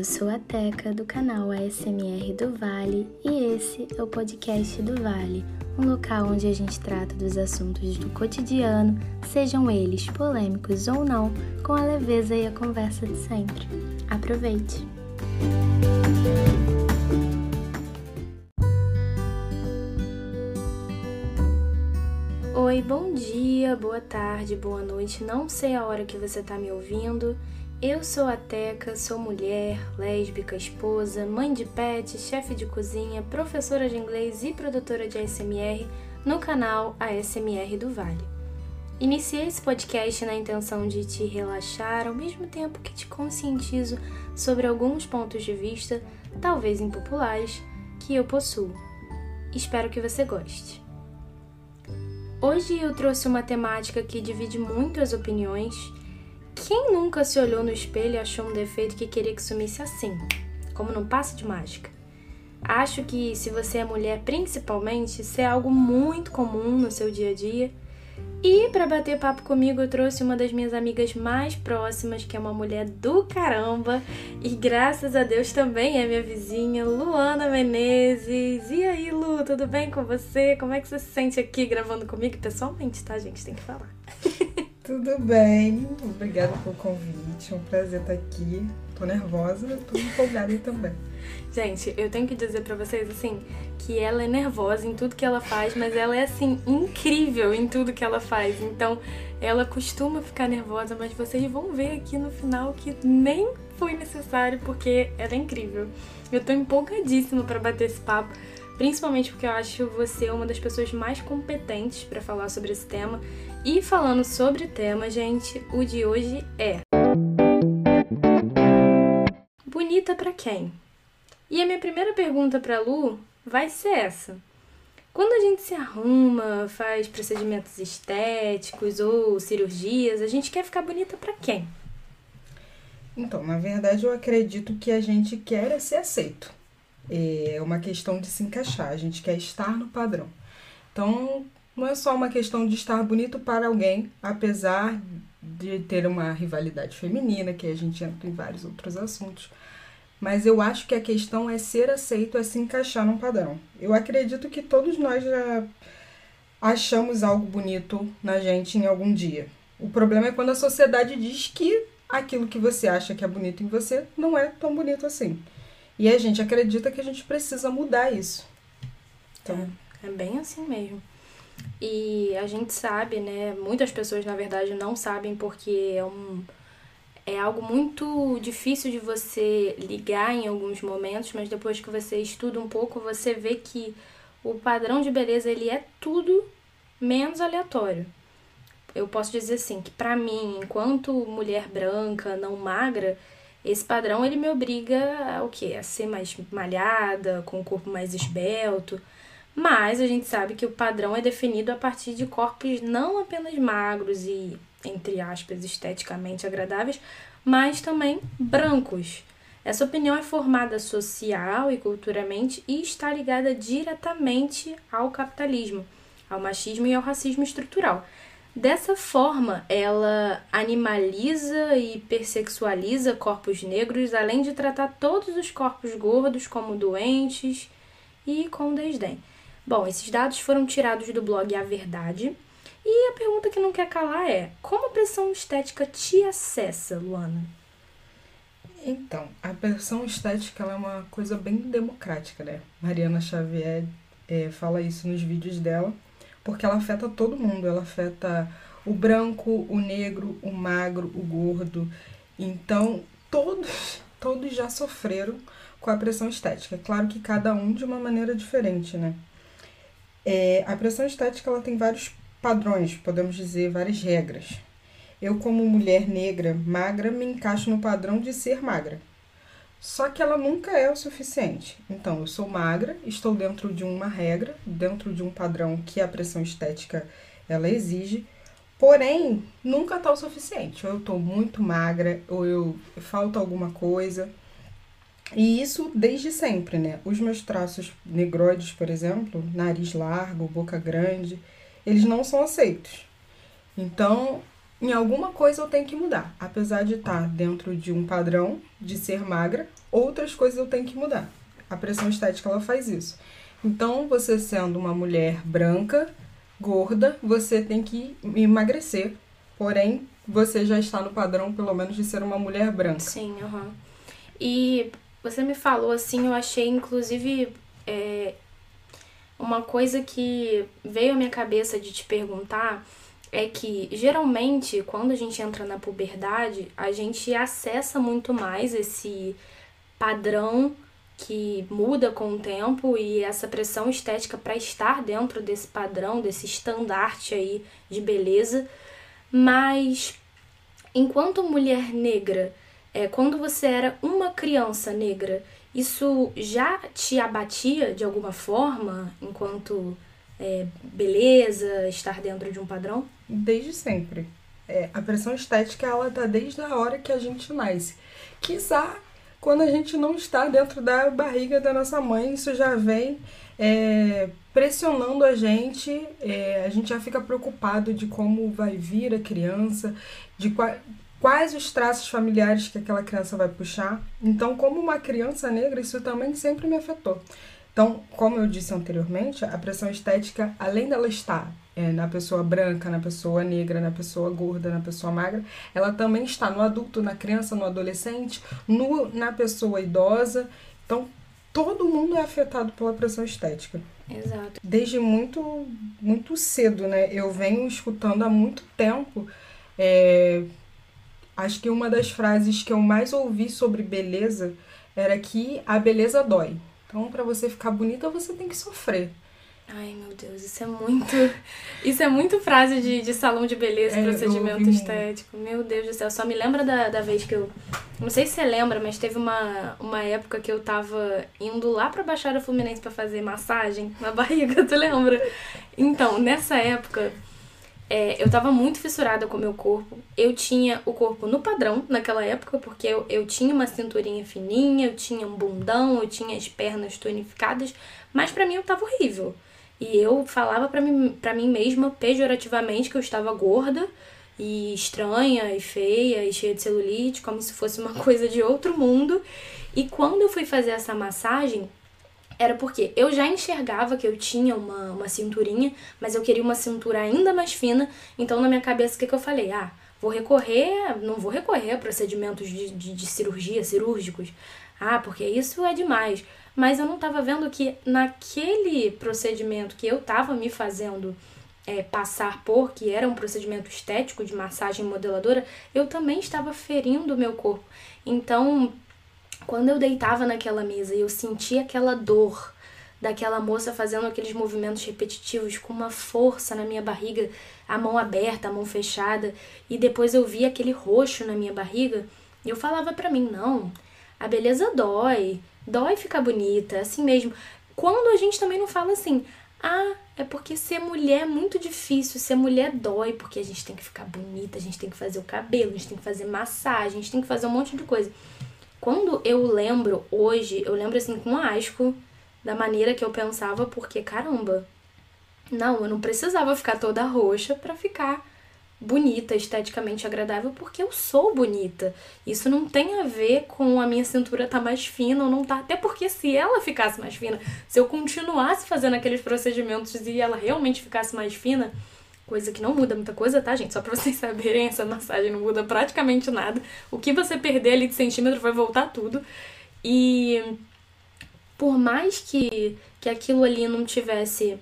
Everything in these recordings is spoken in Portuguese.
eu sou a Teca do canal ASMR do Vale e esse é o podcast do Vale, um local onde a gente trata dos assuntos do cotidiano, sejam eles polêmicos ou não, com a leveza e a conversa de sempre. Aproveite! Oi, bom dia, boa tarde, boa noite, não sei a hora que você está me ouvindo. Eu sou a Teca, sou mulher, lésbica, esposa, mãe de pet, chefe de cozinha, professora de inglês e produtora de ASMR no canal ASMR do Vale. Iniciei esse podcast na intenção de te relaxar ao mesmo tempo que te conscientizo sobre alguns pontos de vista, talvez impopulares, que eu possuo. Espero que você goste. Hoje eu trouxe uma temática que divide muito as opiniões quem nunca se olhou no espelho e achou um defeito que queria que sumisse assim, como num passe de mágica? Acho que se você é mulher, principalmente, isso é algo muito comum no seu dia a dia. E para bater papo comigo, eu trouxe uma das minhas amigas mais próximas, que é uma mulher do caramba, e graças a Deus também é minha vizinha, Luana Menezes. E aí, Lu, tudo bem com você? Como é que você se sente aqui gravando comigo pessoalmente, tá, gente? Tem que falar. Tudo bem, obrigada pelo convite, é um prazer estar aqui. Tô nervosa, tô empolgada também. Gente, eu tenho que dizer para vocês assim que ela é nervosa em tudo que ela faz, mas ela é assim incrível em tudo que ela faz. Então, ela costuma ficar nervosa, mas vocês vão ver aqui no final que nem foi necessário porque ela é incrível. Eu tô empolgadíssima para bater esse papo principalmente porque eu acho você uma das pessoas mais competentes para falar sobre esse tema. E falando sobre o tema, gente, o de hoje é Bonita para quem? E a minha primeira pergunta para Lu vai ser essa. Quando a gente se arruma, faz procedimentos estéticos ou cirurgias, a gente quer ficar bonita para quem? Então, na verdade, eu acredito que a gente quer ser aceito. É uma questão de se encaixar, a gente quer estar no padrão. Então, não é só uma questão de estar bonito para alguém, apesar de ter uma rivalidade feminina, que a gente entra em vários outros assuntos. Mas eu acho que a questão é ser aceito, é se encaixar num padrão. Eu acredito que todos nós já achamos algo bonito na gente em algum dia. O problema é quando a sociedade diz que aquilo que você acha que é bonito em você não é tão bonito assim. E a gente acredita que a gente precisa mudar isso. Então, é, é bem assim mesmo. E a gente sabe, né? Muitas pessoas, na verdade, não sabem porque é um é algo muito difícil de você ligar em alguns momentos, mas depois que você estuda um pouco, você vê que o padrão de beleza ele é tudo menos aleatório. Eu posso dizer assim, que para mim, enquanto mulher branca, não magra, esse padrão ele me obriga a o quê? A ser mais malhada, com o corpo mais esbelto. Mas a gente sabe que o padrão é definido a partir de corpos não apenas magros e, entre aspas, esteticamente agradáveis, mas também brancos. Essa opinião é formada social e culturalmente e está ligada diretamente ao capitalismo, ao machismo e ao racismo estrutural. Dessa forma, ela animaliza e hipersexualiza corpos negros, além de tratar todos os corpos gordos como doentes e com desdém. Bom, esses dados foram tirados do blog A Verdade. E a pergunta que não quer calar é: como a pressão estética te acessa, Luana? Então, a pressão estética é uma coisa bem democrática, né? Mariana Xavier é, fala isso nos vídeos dela porque ela afeta todo mundo, ela afeta o branco, o negro, o magro, o gordo. Então, todos, todos já sofreram com a pressão estética. É claro que cada um de uma maneira diferente, né? É, a pressão estética ela tem vários padrões, podemos dizer, várias regras. Eu, como mulher negra, magra, me encaixo no padrão de ser magra. Só que ela nunca é o suficiente. Então, eu sou magra, estou dentro de uma regra, dentro de um padrão que a pressão estética ela exige, porém, nunca está o suficiente. Ou eu estou muito magra, ou eu falta alguma coisa. E isso desde sempre, né? Os meus traços negroides, por exemplo, nariz largo, boca grande, eles não são aceitos. Então, em alguma coisa eu tenho que mudar. Apesar de estar dentro de um padrão de ser magra, outras coisas eu tenho que mudar. A pressão estética ela faz isso. Então, você sendo uma mulher branca, gorda, você tem que emagrecer. Porém, você já está no padrão, pelo menos, de ser uma mulher branca. Sim, uhum. E você me falou assim, eu achei inclusive é, uma coisa que veio à minha cabeça de te perguntar é que geralmente quando a gente entra na puberdade, a gente acessa muito mais esse padrão que muda com o tempo e essa pressão estética para estar dentro desse padrão, desse estandarte aí de beleza. Mas enquanto mulher negra, é, quando você era uma criança negra, isso já te abatia de alguma forma enquanto é, beleza, estar dentro de um padrão? Desde sempre. É, a pressão estética ela tá desde a hora que a gente nasce. Quizá quando a gente não está dentro da barriga da nossa mãe, isso já vem é, pressionando a gente, é, a gente já fica preocupado de como vai vir a criança, de quais os traços familiares que aquela criança vai puxar. Então, como uma criança negra, isso também sempre me afetou. Então, como eu disse anteriormente, a pressão estética, além dela estar é, na pessoa branca, na pessoa negra, na pessoa gorda, na pessoa magra, ela também está no adulto, na criança, no adolescente, no, na pessoa idosa. Então, todo mundo é afetado pela pressão estética. Exato. Desde muito, muito cedo, né? Eu venho escutando há muito tempo. É, acho que uma das frases que eu mais ouvi sobre beleza era que a beleza dói. Então, para você ficar bonita, você tem que sofrer. Ai, meu Deus, isso é muito. Isso é muito frase de, de salão de beleza, é, procedimento estético. Meu Deus do céu. Só me lembra da, da vez que eu. Não sei se você lembra, mas teve uma, uma época que eu tava indo lá pra Baixada Fluminense para fazer massagem na barriga, tu lembra? Então, nessa época, é, eu tava muito fissurada com o meu corpo. Eu tinha o corpo no padrão naquela época, porque eu, eu tinha uma cinturinha fininha, eu tinha um bundão, eu tinha as pernas tonificadas, mas para mim eu tava horrível. E eu falava para mim, pra mim mesma pejorativamente que eu estava gorda e estranha e feia e cheia de celulite, como se fosse uma coisa de outro mundo. E quando eu fui fazer essa massagem, era porque eu já enxergava que eu tinha uma, uma cinturinha, mas eu queria uma cintura ainda mais fina. Então, na minha cabeça, o que, que eu falei? Ah, vou recorrer, não vou recorrer a procedimentos de, de, de cirurgia, cirúrgicos. Ah, porque isso é demais. Mas eu não estava vendo que naquele procedimento que eu estava me fazendo é, passar por, que era um procedimento estético de massagem modeladora, eu também estava ferindo o meu corpo. Então, quando eu deitava naquela mesa e eu sentia aquela dor daquela moça fazendo aqueles movimentos repetitivos com uma força na minha barriga, a mão aberta, a mão fechada, e depois eu via aquele roxo na minha barriga, eu falava para mim, não, a beleza dói, dói ficar bonita, assim mesmo. Quando a gente também não fala assim, ah, é porque ser mulher é muito difícil, ser mulher dói, porque a gente tem que ficar bonita, a gente tem que fazer o cabelo, a gente tem que fazer massagem, a gente tem que fazer um monte de coisa. Quando eu lembro hoje, eu lembro assim com asco da maneira que eu pensava, porque caramba, não, eu não precisava ficar toda roxa para ficar bonita, esteticamente agradável, porque eu sou bonita. Isso não tem a ver com a minha cintura tá mais fina ou não tá. Até porque se ela ficasse mais fina, se eu continuasse fazendo aqueles procedimentos e ela realmente ficasse mais fina, Coisa que não muda muita coisa, tá, gente? Só pra vocês saberem, essa massagem não muda praticamente nada. O que você perder ali de centímetro vai voltar tudo. E por mais que, que aquilo ali não tivesse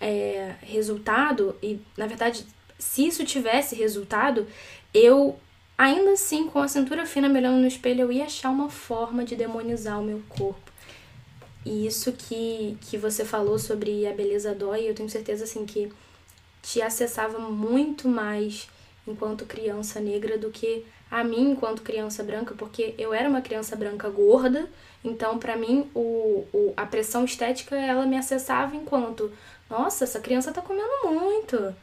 é, resultado, e na verdade, se isso tivesse resultado, eu ainda assim, com a cintura fina me olhando no espelho, eu ia achar uma forma de demonizar o meu corpo. E isso que, que você falou sobre a beleza dói, eu tenho certeza assim que te acessava muito mais enquanto criança negra do que a mim enquanto criança branca, porque eu era uma criança branca gorda, então para mim o, o, a pressão estética ela me acessava enquanto, nossa, essa criança tá comendo muito.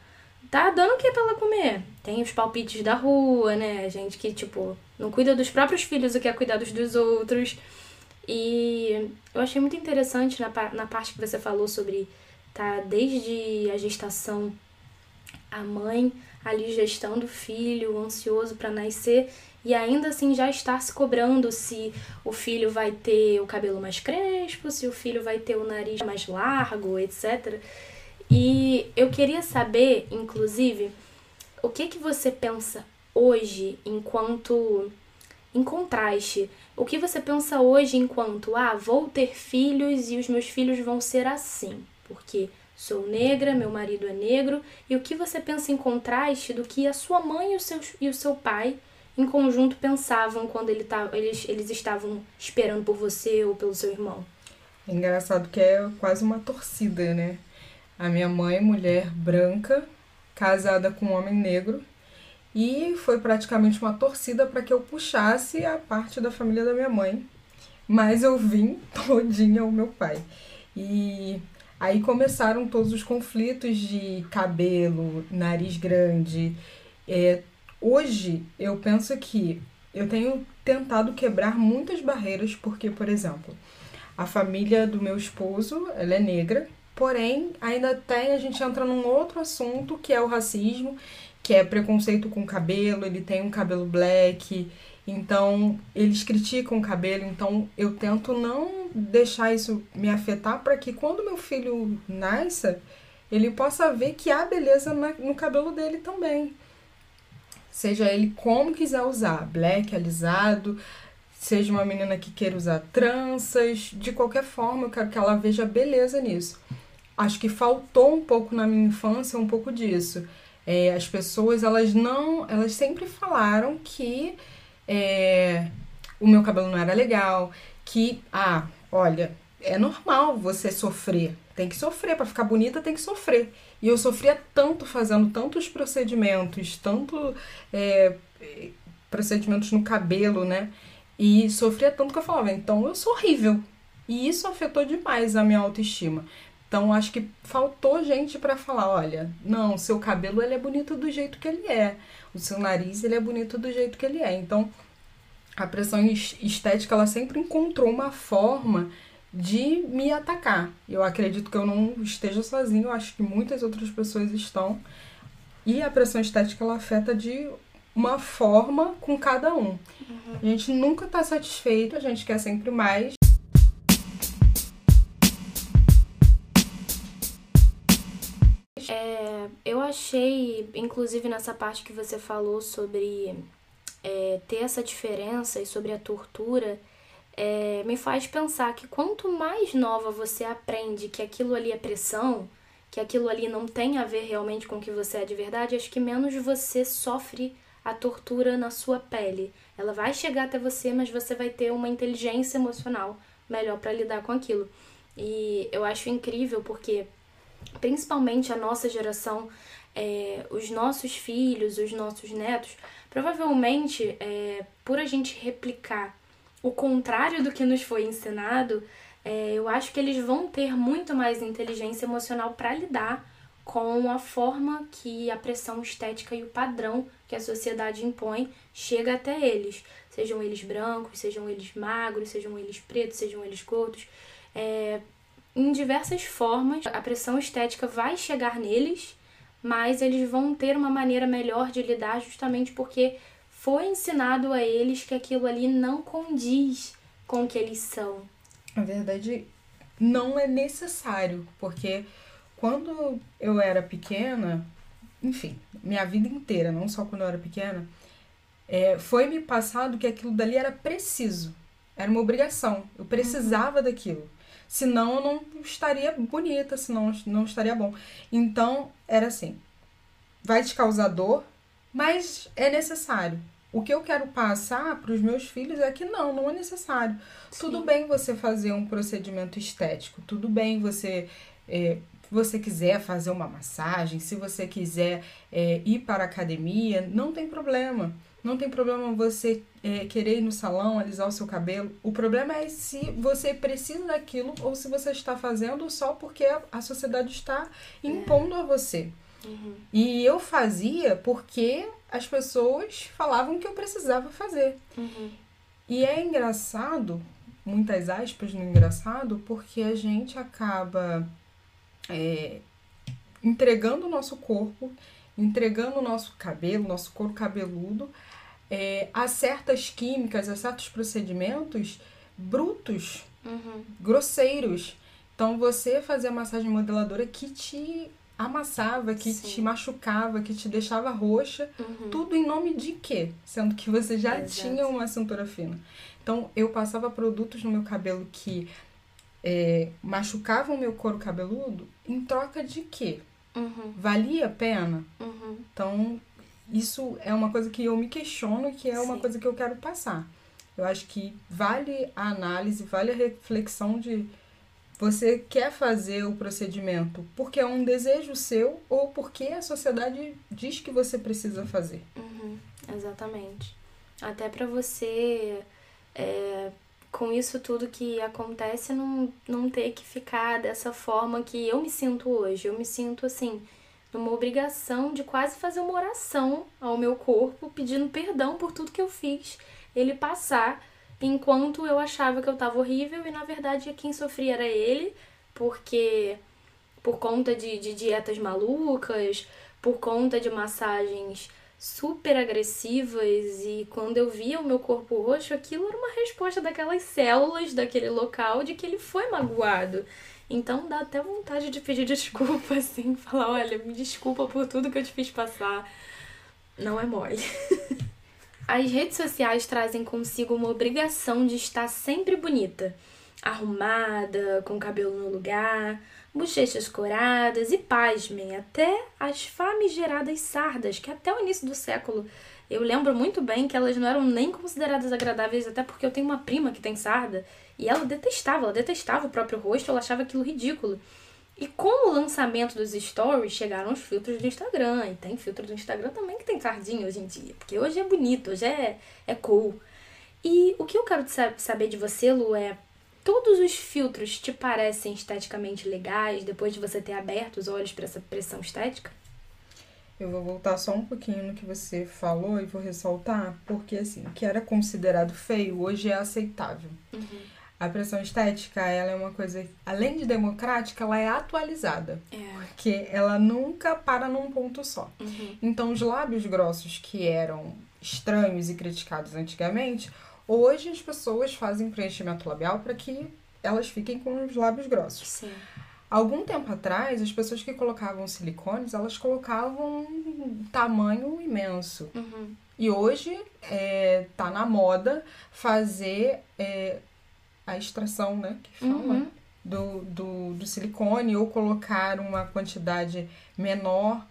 Tá dando o que pra ela comer? Tem os palpites da rua, né? Gente que, tipo, não cuida dos próprios filhos o que é cuidar dos, dos outros. E eu achei muito interessante na, na parte que você falou sobre tá desde a gestação a mãe ali gestando o filho, ansioso para nascer e ainda assim já estar se cobrando se o filho vai ter o cabelo mais crespo, se o filho vai ter o nariz mais largo, etc. E eu queria saber, inclusive, o que que você pensa hoje enquanto em contraste, o que você pensa hoje enquanto ah, vou ter filhos e os meus filhos vão ser assim, porque sou negra, meu marido é negro, e o que você pensa em contraste do que a sua mãe e o seu, e o seu pai em conjunto pensavam quando ele tá, eles, eles estavam esperando por você ou pelo seu irmão? É engraçado que é quase uma torcida, né? A minha mãe, mulher branca, casada com um homem negro, e foi praticamente uma torcida para que eu puxasse a parte da família da minha mãe, mas eu vim todinha o meu pai. E aí começaram todos os conflitos de cabelo, nariz grande, é, Hoje eu penso que eu tenho tentado quebrar muitas barreiras, porque, por exemplo, a família do meu esposo, ela é negra, porém ainda tem, a gente entra num outro assunto que é o racismo, que é preconceito com cabelo, ele tem um cabelo black, então eles criticam o cabelo, então eu tento não deixar isso me afetar para que quando meu filho nasça, ele possa ver que há beleza no cabelo dele também seja ele como quiser usar, black, alisado, seja uma menina que queira usar tranças, de qualquer forma, eu quero que ela veja beleza nisso. Acho que faltou um pouco na minha infância um pouco disso. É, as pessoas, elas não, elas sempre falaram que é, o meu cabelo não era legal, que, ah, olha, é normal você sofrer, tem que sofrer, para ficar bonita tem que sofrer. E eu sofria tanto fazendo tantos procedimentos, tanto é, procedimentos no cabelo, né? E sofria tanto que eu falava, então eu sou horrível. E isso afetou demais a minha autoestima. Então acho que faltou gente para falar, olha, não, seu cabelo ele é bonito do jeito que ele é, o seu nariz ele é bonito do jeito que ele é. Então a pressão estética ela sempre encontrou uma forma de me atacar. Eu acredito que eu não esteja sozinho, eu acho que muitas outras pessoas estão. E a pressão estética ela afeta de uma forma com cada um. Uhum. A gente nunca está satisfeito, a gente quer sempre mais. Eu achei, inclusive nessa parte que você falou sobre é, ter essa diferença e sobre a tortura, é, me faz pensar que quanto mais nova você aprende que aquilo ali é pressão, que aquilo ali não tem a ver realmente com o que você é de verdade, acho que menos você sofre a tortura na sua pele. Ela vai chegar até você, mas você vai ter uma inteligência emocional melhor para lidar com aquilo. E eu acho incrível porque, principalmente a nossa geração, é, os nossos filhos, os nossos netos, provavelmente, é, por a gente replicar o contrário do que nos foi ensinado, é, eu acho que eles vão ter muito mais inteligência emocional para lidar com a forma que a pressão estética e o padrão que a sociedade impõe chega até eles. Sejam eles brancos, sejam eles magros, sejam eles pretos, sejam eles gordos. É, em diversas formas, a pressão estética vai chegar neles, mas eles vão ter uma maneira melhor de lidar justamente porque foi ensinado a eles que aquilo ali não condiz com o que eles são. Na verdade, não é necessário, porque quando eu era pequena, enfim, minha vida inteira, não só quando eu era pequena, é, foi me passado que aquilo dali era preciso, era uma obrigação, eu precisava uhum. daquilo. Senão eu não estaria bonita, senão não estaria bom. Então, era assim: vai te causar dor, mas é necessário. O que eu quero passar para os meus filhos é que não, não é necessário. Sim. Tudo bem você fazer um procedimento estético, tudo bem você. É, você quiser fazer uma massagem, se você quiser é, ir para a academia, não tem problema. Não tem problema você é, querer ir no salão, alisar o seu cabelo. O problema é se você precisa daquilo ou se você está fazendo só porque a sociedade está impondo a você. Uhum. E eu fazia porque as pessoas falavam que eu precisava fazer. Uhum. E é engraçado, muitas aspas no engraçado, porque a gente acaba é, entregando o nosso corpo, entregando o nosso cabelo, nosso couro cabeludo, é, a certas químicas, a certos procedimentos brutos, Uhum. grosseiros. Então, você fazer a massagem modeladora que te amassava, que Sim. te machucava, que te deixava roxa, Uhum. tudo em nome de quê? Sendo que você já Exato. tinha uma cintura fina. Então, eu passava produtos no meu cabelo que é, machucavam o meu couro cabeludo em troca de quê? Uhum. Valia a pena? Uhum. Então, isso é uma coisa que eu me questiono e que é uma Sim. coisa que eu quero passar. Eu acho que vale a análise, vale a reflexão de você quer fazer o procedimento porque é um desejo seu ou porque a sociedade diz que você precisa fazer. Uhum, exatamente. Até pra você, é, com isso tudo que acontece, não, não ter que ficar dessa forma que eu me sinto hoje. Eu me sinto assim, numa obrigação de quase fazer uma oração ao meu corpo, pedindo perdão por tudo que eu fiz, ele passar, enquanto eu achava que eu tava horrível e na verdade quem sofria era ele, porque por conta de, de dietas malucas, por conta de massagens super agressivas e quando eu via o meu corpo roxo, aquilo era uma resposta daquelas células daquele local de que ele foi magoado. Então dá até vontade de pedir desculpa, assim, falar, olha, me desculpa por tudo que eu te fiz passar. Não é mole. As redes sociais trazem consigo uma obrigação de estar sempre bonita, arrumada, com o cabelo no lugar, bochechas coradas e, pasmem, até as famigeradas sardas, que até o início do século eu lembro muito bem que elas não eram nem consideradas agradáveis, até porque eu tenho uma prima que tem sarda e ela detestava, ela detestava o próprio rosto, ela achava aquilo ridículo. E com o lançamento dos stories, chegaram os filtros do Instagram. E tem filtro do Instagram também que tem sardinha hoje em dia. Porque hoje é bonito, hoje é, é cool. E o que eu quero sa- saber de você, Lu, é... Todos os filtros te parecem esteticamente legais depois de você ter aberto os olhos para essa pressão estética? Eu vou voltar só um pouquinho no que você falou e vou ressaltar, porque assim, o que era considerado feio hoje é aceitável. A pressão estética, ela é uma coisa, além de democrática, ela é atualizada, É. porque ela nunca para num ponto só. Uhum. Então, os lábios grossos que eram estranhos e criticados antigamente, hoje as pessoas fazem preenchimento labial para que elas fiquem com os lábios grossos. Sim. Algum tempo atrás, as pessoas que colocavam silicones, elas colocavam um tamanho imenso. Uhum. E hoje é, tá na moda fazer é, a extração, né? Que fala, Uhum. do, do, do silicone ou colocar uma quantidade menor.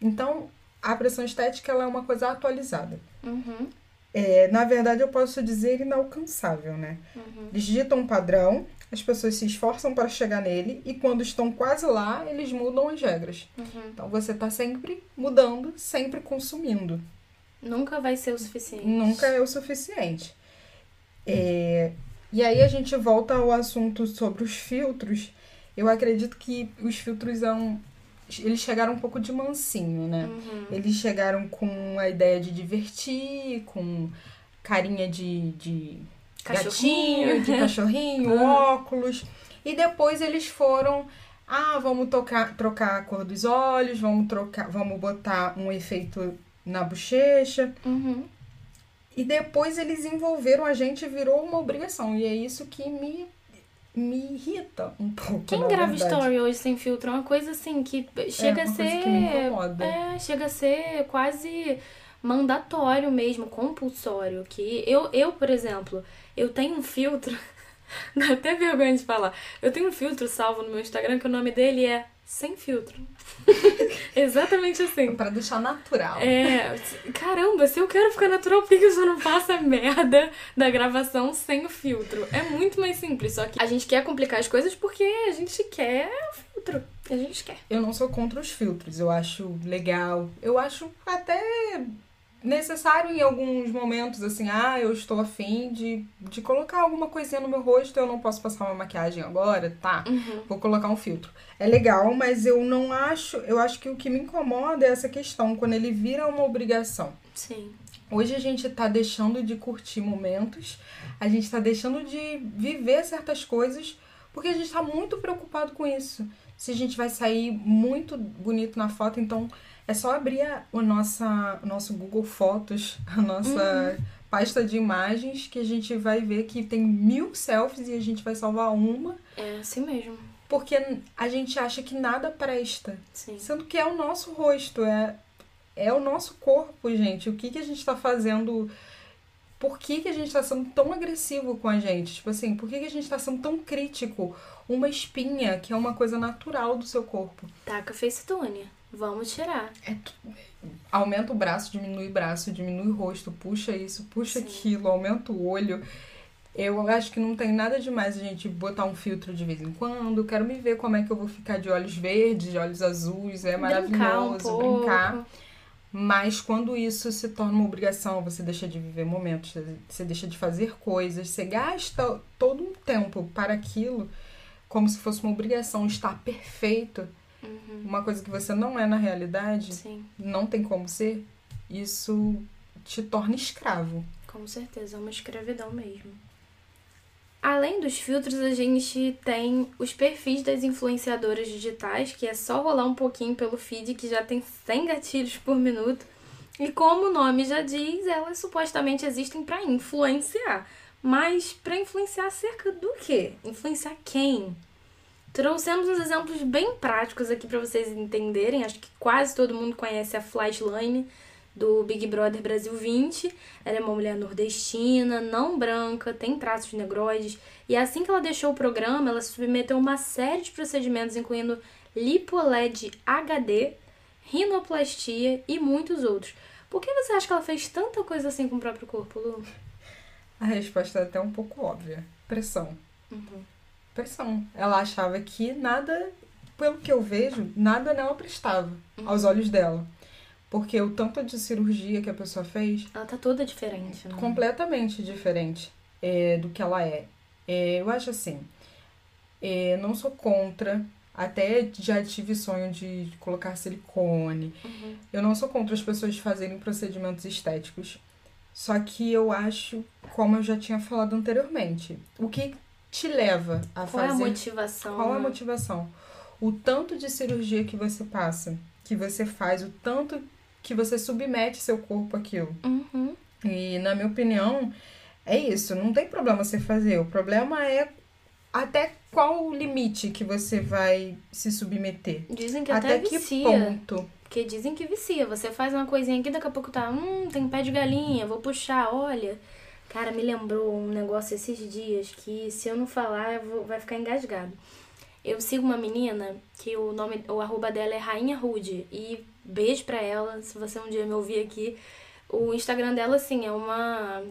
Então, a pressão estética ela é uma coisa atualizada. Uhum. É, na verdade, eu posso dizer inalcançável, né? Uhum. Eles ditam um padrão, as pessoas se esforçam para chegar nele e quando estão quase lá, eles mudam as regras. Uhum. Então, você tá sempre mudando, sempre consumindo. Nunca vai ser o suficiente. Nunca é o suficiente. É, e aí a gente volta ao assunto sobre os filtros. Eu acredito que os filtros são. Eles chegaram um pouco de mansinho, né? Uhum. Eles chegaram com a ideia de divertir, com carinha de, de gatinho, de cachorrinho, óculos. E depois eles foram. Ah, vamos tocar, trocar a cor dos olhos, vamos trocar, vamos botar um efeito na bochecha. Uhum. E depois eles envolveram a gente e virou uma obrigação. E é isso que me, me irrita um pouco. Quem grava verdade. story hoje sem filtro é uma coisa assim que chega é a ser. coisa que me incomoda. É, chega a ser quase mandatório mesmo, compulsório. Que eu, eu, por exemplo, eu tenho um filtro. Dá até vergonha de falar. Eu tenho um filtro salvo no meu Instagram que o nome dele é Sem Filtro. Exatamente assim. Pra deixar natural. É, caramba, se eu quero ficar natural, por que que eu só não faço a merda da gravação sem o filtro? É muito mais simples, só que a gente quer complicar as coisas porque a gente quer o filtro. A gente quer. Eu não sou contra os filtros, eu acho legal. Eu acho até necessário em alguns momentos, assim, ah, eu estou afim de, de colocar alguma coisinha no meu rosto, eu não posso passar uma maquiagem agora, tá? Vou colocar um filtro. É legal, mas eu não acho, eu acho que o que me incomoda é essa questão, quando ele vira uma obrigação. Sim. Hoje a gente tá deixando de curtir momentos, a gente tá deixando de viver certas coisas, porque a gente tá muito preocupado com isso. Se a gente vai sair muito bonito na foto. Então, é só abrir a, o, nossa, o nosso Google Fotos, a nossa uhum. pasta de imagens, que a gente vai ver que tem mil selfies e a gente vai salvar uma. É assim mesmo. Porque a gente acha que nada presta. Sim. Sendo que é o nosso rosto, é, é o nosso corpo, gente. O que, que a gente tá fazendo por que, que a gente está sendo tão agressivo com a gente? Tipo assim, por que, que a gente está sendo tão crítico? Uma espinha, que é uma coisa natural do seu corpo. Taca facetune. Vamos tirar. É, aumenta o braço, diminui o braço, diminui o rosto, puxa isso, puxa Sim. aquilo, aumenta o olho. Eu acho que não tem nada demais a gente botar um filtro de vez em quando. Quero me ver como é que eu vou ficar de olhos verdes, de olhos azuis. É maravilhoso brincar. Um brincar. Mas quando isso se torna uma obrigação, você deixa de viver momentos, você deixa de fazer coisas, você gasta todo um tempo para aquilo, como se fosse uma obrigação estar perfeito, uhum. uma coisa que você não é na realidade, Sim. não tem como ser, isso te torna escravo. Com certeza, é uma escravidão mesmo. Além dos filtros, a gente tem os perfis das influenciadoras digitais, que é só rolar um pouquinho pelo feed, que já tem 100 gatilhos por minuto. E como o nome já diz, elas supostamente existem para influenciar. Mas para influenciar acerca do quê? Influenciar quem? Trouxemos uns exemplos bem práticos aqui para vocês entenderem. Acho que quase todo mundo conhece a Flashline do Big Brother Brasil 20. Ela é uma mulher nordestina, não branca, tem traços negroides. E assim que ela deixou o programa, ela se submeteu a uma série de procedimentos, incluindo lipoled HD, rinoplastia e muitos outros. Por que você acha que ela fez tanta coisa assim com o próprio corpo, Lu? A resposta é até um pouco óbvia. Pressão. Uhum. Pressão. Ela achava que nada, pelo que eu vejo, nada nela prestava uhum. aos olhos dela. Porque o tanto de cirurgia que a pessoa fez. Ela tá toda diferente, né? Completamente diferente é, do que ela é. é eu acho assim. É, não sou contra. Até já tive sonho de colocar silicone. Uhum. Eu não sou contra as pessoas fazerem procedimentos estéticos. Só que eu acho, como eu já tinha falado anteriormente, o que te leva a Qual fazer. Qual é a motivação? Qual né? a motivação? O tanto de cirurgia que você passa, que você faz, o tanto que você submete seu corpo àquilo. Uhum. E, na minha opinião, é isso. Não tem problema você fazer. O problema é até qual o limite que você vai se submeter. Dizem que até, até que vicia. ponto. Porque dizem que vicia. Você faz uma coisinha aqui, daqui a pouco tá, hum, tem pé de galinha, vou puxar, olha. Cara, me lembrou um negócio esses dias que se eu não falar, eu vou, vai ficar engasgado. Eu sigo uma menina que o nome, o arroba dela é Rainha Rude. E Beijo pra ela, se você um dia me ouvir aqui. O Instagram dela, assim, é uma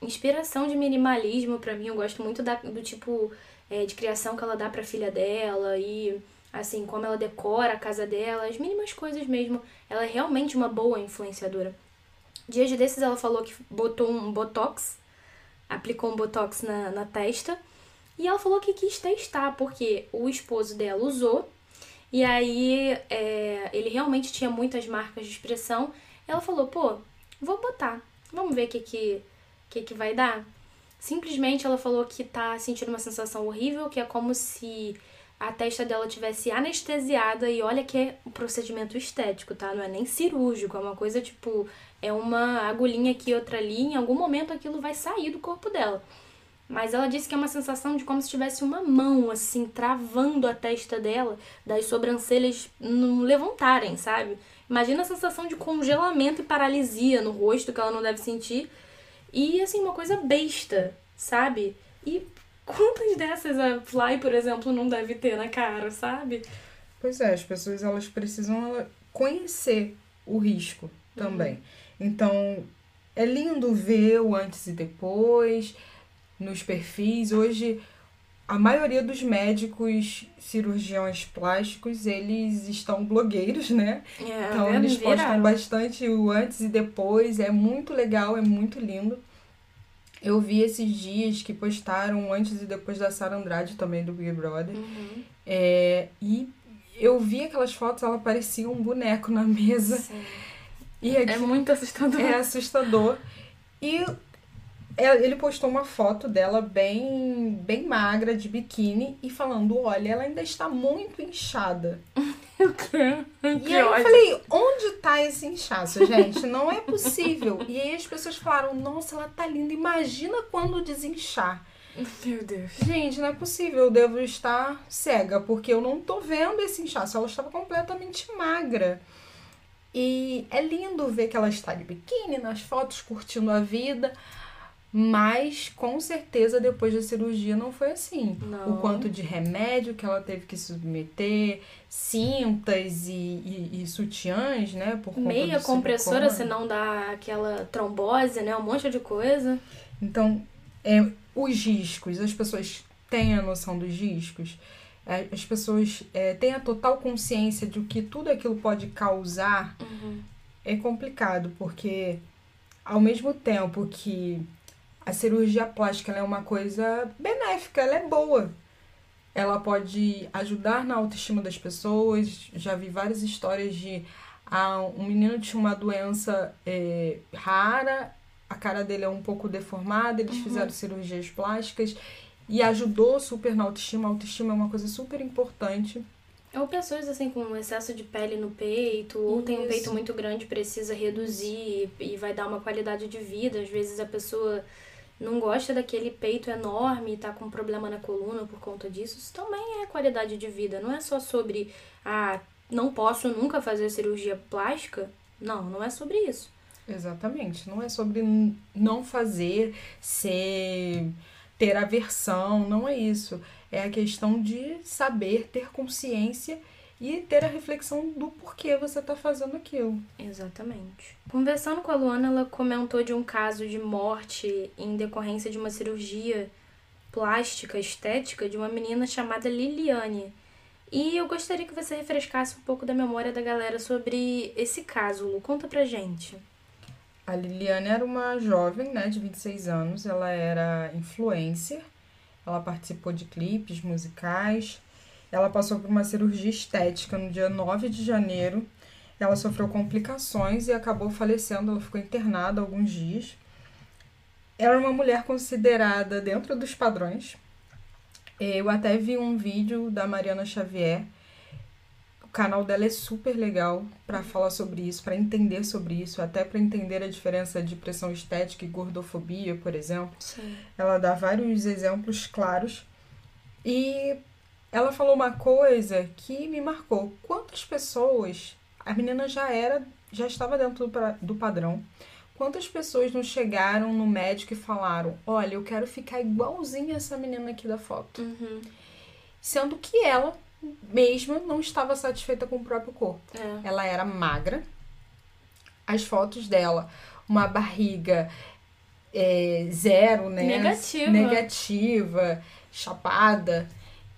inspiração de minimalismo para mim. Eu gosto muito da, do tipo é, de criação que ela dá pra filha dela e, assim, como ela decora a casa dela, as mínimas coisas mesmo. Ela é realmente uma boa influenciadora. Dias desses ela falou que botou um botox, aplicou um botox na, na testa. E ela falou que quis testar, porque o esposo dela usou e aí é, ele realmente tinha muitas marcas de expressão. Ela falou, pô, vou botar. Vamos ver o que, que, que, que vai dar. Simplesmente ela falou que tá sentindo uma sensação horrível, que é como se a testa dela tivesse anestesiada e olha que é um procedimento estético, tá? Não é nem cirúrgico, é uma coisa tipo, é uma agulhinha aqui, outra ali, em algum momento aquilo vai sair do corpo dela. Mas ela disse que é uma sensação de como se tivesse uma mão, assim, travando a testa dela, das sobrancelhas não levantarem, sabe? Imagina a sensação de congelamento e paralisia no rosto que ela não deve sentir. E, assim, uma coisa besta, sabe? E quantas dessas a Fly, por exemplo, não deve ter na cara, sabe? Pois é, as pessoas elas precisam conhecer o risco também. Uhum. Então, é lindo ver o antes e depois nos perfis. Hoje, a maioria dos médicos cirurgiões plásticos, eles estão blogueiros, né? É, então, eles postam bastante o antes e depois. É muito legal, é muito lindo. Eu vi esses dias que postaram antes e depois da Sara Andrade também, do Big Brother. Uhum. É, e eu vi aquelas fotos, ela parecia um boneco na mesa. Sim. E aqui, é muito assustador. É assustador. E ele postou uma foto dela bem, bem magra, de biquíni, e falando: olha, ela ainda está muito inchada. O quê? E aí eu falei, onde tá esse inchaço, gente? Não é possível. E aí as pessoas falaram, nossa, ela tá linda. Imagina quando desinchar. Meu Deus. Gente, não é possível. Eu devo estar cega, porque eu não tô vendo esse inchaço. Ela estava completamente magra. E é lindo ver que ela está de biquíni nas fotos, curtindo a vida. Mas com certeza depois da cirurgia não foi assim. Não. O quanto de remédio que ela teve que submeter, cintas e, e, e sutiãs, né? Por Meia compressora, silicone. senão dá aquela trombose, né? Um monte de coisa. Então, é, os riscos, as pessoas têm a noção dos riscos, as pessoas é, têm a total consciência de o que tudo aquilo pode causar, é complicado, porque ao mesmo tempo que a cirurgia plástica é uma coisa benéfica, ela é boa. Ela pode ajudar na autoestima das pessoas. Já vi várias histórias de ah, um menino tinha uma doença é, rara, a cara dele é um pouco deformada, eles fizeram cirurgias plásticas e ajudou super na autoestima. A autoestima é uma coisa super importante. Ou pessoas assim com excesso de pele no peito, ou tem um Isso. peito muito grande, precisa reduzir e vai dar uma qualidade de vida. Às vezes a pessoa não gosta daquele peito enorme e tá com problema na coluna por conta disso. Isso também é qualidade de vida. Não é só sobre, ah, não posso nunca fazer cirurgia plástica. Não, não é sobre isso. Exatamente. Não é sobre não fazer, ser ter aversão, não é isso. É a questão de saber, ter consciência e ter a reflexão do porquê você está fazendo aquilo. Exatamente. Conversando com a Luana, ela comentou de um caso de morte em decorrência de uma cirurgia plástica, estética, de uma menina chamada Liliane. E eu gostaria que você refrescasse um pouco da memória da galera sobre esse caso, Lu. Conta pra gente. A Liliane era uma jovem, né, de 26 anos, ela era influencer, ela participou de clipes musicais, ela passou por uma cirurgia estética no dia 9 de janeiro, ela sofreu complicações e acabou falecendo, ela ficou internada alguns dias. Era uma mulher considerada dentro dos padrões. Eu até vi um vídeo da Mariana Xavier, o canal dela é super legal para falar sobre isso, para entender sobre isso, até para entender a diferença de pressão estética e gordofobia, por exemplo. Sim. Ela dá vários exemplos claros. E ela falou uma coisa que me marcou. Quantas pessoas a menina já era, já estava dentro do, do padrão. Quantas pessoas não chegaram no médico e falaram: "Olha, eu quero ficar igualzinha essa menina aqui da foto", Uhum. sendo que ela mesma não estava satisfeita com o próprio corpo. É. Ela era magra. As fotos dela, uma barriga é, zero, né? Negativa. Negativa, chapada.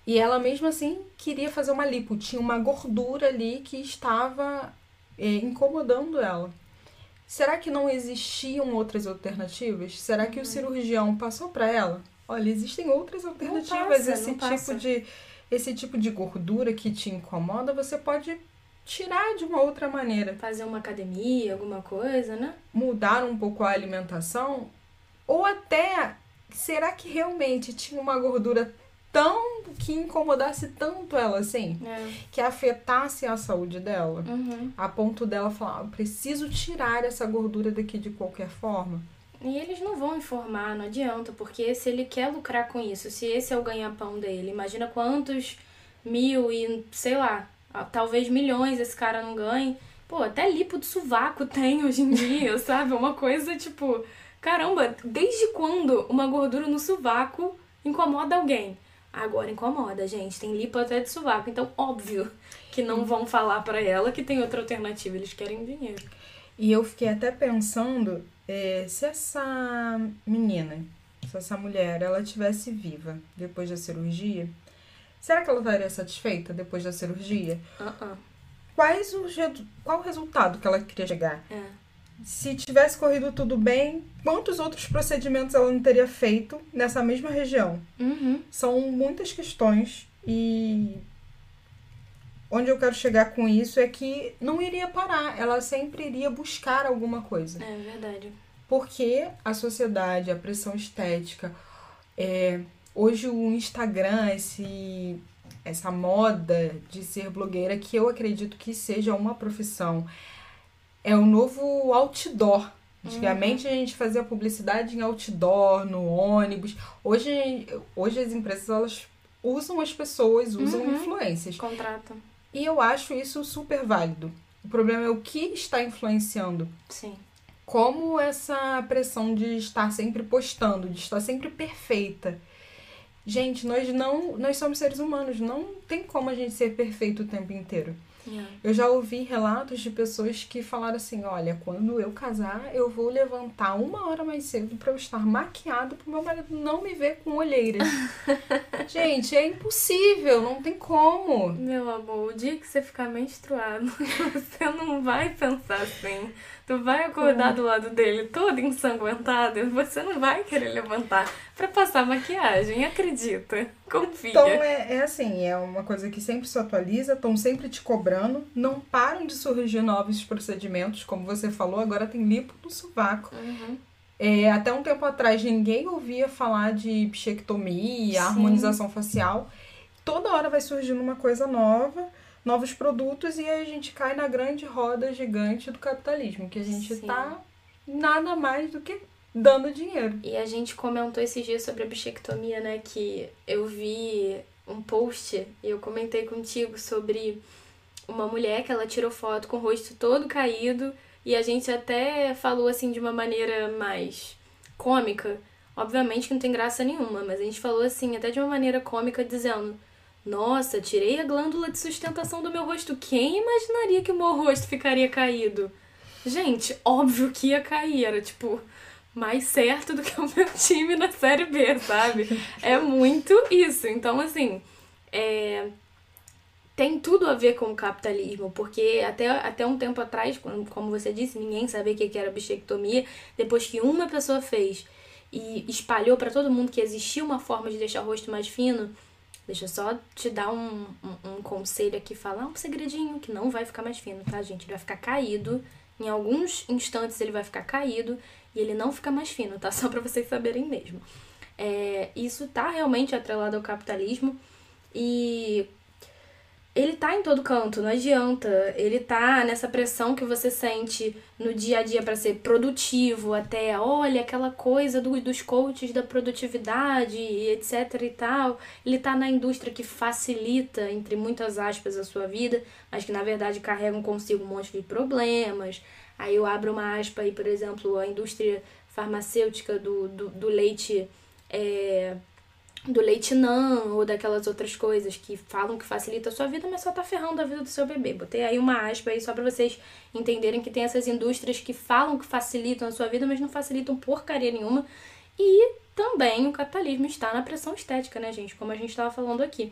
E ela mesmo assim queria fazer uma lipo. Tinha uma gordura ali que estava é, incomodando ela. Será que não existiam outras alternativas? Será Uhum. que o cirurgião passou para ela? Olha, existem outras alternativas. passa, esse tipo passa. de esse tipo de gordura que te incomoda, você pode tirar de uma outra maneira, Fazer uma academia, alguma coisa, né? mudar um pouco a alimentação, ou até será que realmente tinha uma gordura tão que incomodasse tanto ela assim, É. que afetasse a saúde dela, Uhum. a ponto dela falar, "Ah, preciso tirar essa gordura daqui de qualquer forma. E eles não vão informar, não adianta, porque se ele quer lucrar com isso, se esse é o ganha-pão dele, imagina quantos mil e, sei lá, talvez milhões esse cara não ganhe. Pô, até lipo de sovaco tem hoje em dia, sabe? Uma coisa tipo, caramba, desde quando uma gordura no sovaco incomoda alguém? Agora incomoda, gente. Tem lipo até de sovaco, então óbvio que não vão falar pra ela que tem outra alternativa, eles querem dinheiro. E eu fiquei até pensando eh, se essa menina, se essa mulher, ela tivesse viva depois da cirurgia, será que ela estaria satisfeita depois da cirurgia? Ah, ah. Quais redu- qual o resultado que ela queria chegar? É. Se tivesse corrido tudo bem, quantos outros procedimentos ela não teria feito nessa mesma região? Uhum. São muitas questões e onde eu quero chegar com isso é que não iria parar, ela sempre iria buscar alguma coisa. É verdade. porque a sociedade, a pressão estética, é, hoje o Instagram, esse, essa moda de ser blogueira, que eu acredito que seja uma profissão, é o novo outdoor. Antigamente uhum. a gente fazia publicidade em outdoor, no ônibus. Hoje, hoje as empresas elas usam as pessoas, usam uhum. influências. Contratam. E eu acho isso super válido. O problema é o que está influenciando. Sim. Como essa pressão de estar sempre postando, de estar sempre perfeita. Gente, nós não, nós somos seres humanos, não tem como a gente ser perfeito o tempo inteiro. Yeah. Eu já ouvi relatos de pessoas que falaram assim: olha, quando eu casar, eu vou levantar uma hora mais cedo para eu estar maquiado pro meu marido não me ver com olheiras. Gente, é impossível, não tem como. Meu amor, o dia que você ficar menstruado, você não vai pensar assim. Tu vai acordar do lado dele todo ensanguentado e você não vai querer levantar para passar maquiagem, acredita. Confia. Então é, é assim, é uma coisa que sempre se atualiza, estão sempre te cobrando, não param de surgir novos procedimentos, como você falou, agora tem lipo no sovaco. Uhum. É, até um tempo atrás ninguém ouvia falar de bichectomia, Sim. harmonização facial. Toda hora vai surgindo uma coisa nova novos produtos e a gente cai na grande roda gigante do capitalismo, que a gente Sim. tá nada mais do que dando dinheiro. E a gente comentou esses dias sobre a bichectomia, né? Que eu vi um post e eu comentei contigo sobre uma mulher que ela tirou foto com o rosto todo caído e a gente até falou assim de uma maneira mais cômica. Obviamente que não tem graça nenhuma, mas a gente falou assim até de uma maneira cômica dizendo nossa, tirei a glândula de sustentação do meu rosto. Quem imaginaria que o meu rosto ficaria caído? Gente, óbvio que ia cair. Era tipo mais certo do que o meu time na Série B, sabe? É muito isso. Então, assim, é... tem tudo a ver com o capitalismo, porque até, até um tempo atrás, como você disse, ninguém sabia o que era bichectomia. Depois que uma pessoa fez e espalhou para todo mundo que existia uma forma de deixar o rosto mais fino Deixa eu só te dar um, um, um conselho aqui, falar um segredinho que não vai ficar mais fino, tá, gente? Ele vai ficar caído. Em alguns instantes ele vai ficar caído e ele não fica mais fino, tá? Só para vocês saberem mesmo. É, isso tá realmente atrelado ao capitalismo e ele tá em todo canto, não adianta. Ele tá nessa pressão que você sente no dia a dia para ser produtivo, até olha aquela coisa do, dos coaches da produtividade, etc e tal. Ele tá na indústria que facilita, entre muitas aspas, a sua vida, mas que na verdade carregam consigo um monte de problemas. Aí eu abro uma aspa aí, por exemplo, a indústria farmacêutica do, do, do leite. É, do leite não ou daquelas outras coisas que falam que facilita a sua vida, mas só tá ferrando a vida do seu bebê. Botei aí uma aspa aí só para vocês entenderem que tem essas indústrias que falam que facilitam a sua vida, mas não facilitam porcaria nenhuma. E também o capitalismo está na pressão estética, né, gente? Como a gente estava falando aqui.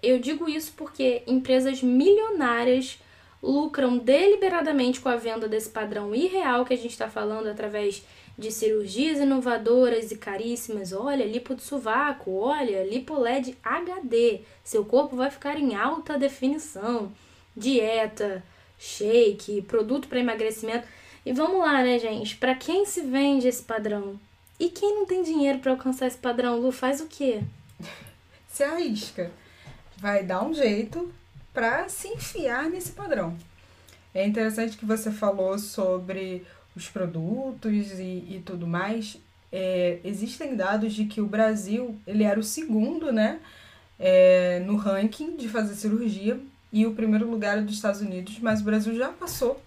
Eu digo isso porque empresas milionárias lucram deliberadamente com a venda desse padrão irreal que a gente está falando através de cirurgias inovadoras e caríssimas. Olha, lipo de sovaco, olha, lipo LED HD. Seu corpo vai ficar em alta definição. Dieta, shake, produto para emagrecimento. E vamos lá, né, gente? Para quem se vende esse padrão? E quem não tem dinheiro para alcançar esse padrão, Lu, faz o quê? Se arrisca. Vai dar um jeito para se enfiar nesse padrão. É interessante que você falou sobre os produtos e, e tudo mais, é, existem dados de que o Brasil ele era o segundo né, é, no ranking de fazer cirurgia e o primeiro lugar é dos Estados Unidos, mas o Brasil já passou.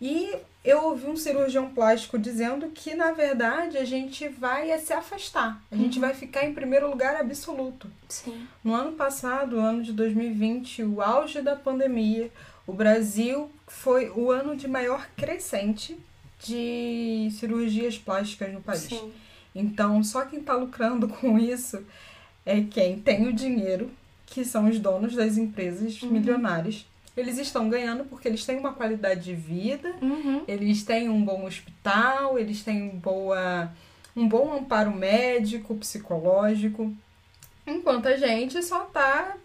E eu ouvi um cirurgião plástico dizendo que, na verdade, a gente vai se afastar. A gente uhum. vai ficar em primeiro lugar absoluto. Sim. No ano passado, ano de 2020, o auge da pandemia, o Brasil foi o ano de maior crescente de cirurgias plásticas no país. Sim. Então, só quem está lucrando com isso é quem tem o dinheiro, que são os donos das empresas uhum. milionárias. Eles estão ganhando porque eles têm uma qualidade de vida, uhum. eles têm um bom hospital, eles têm boa, um bom amparo médico, psicológico, enquanto a gente só está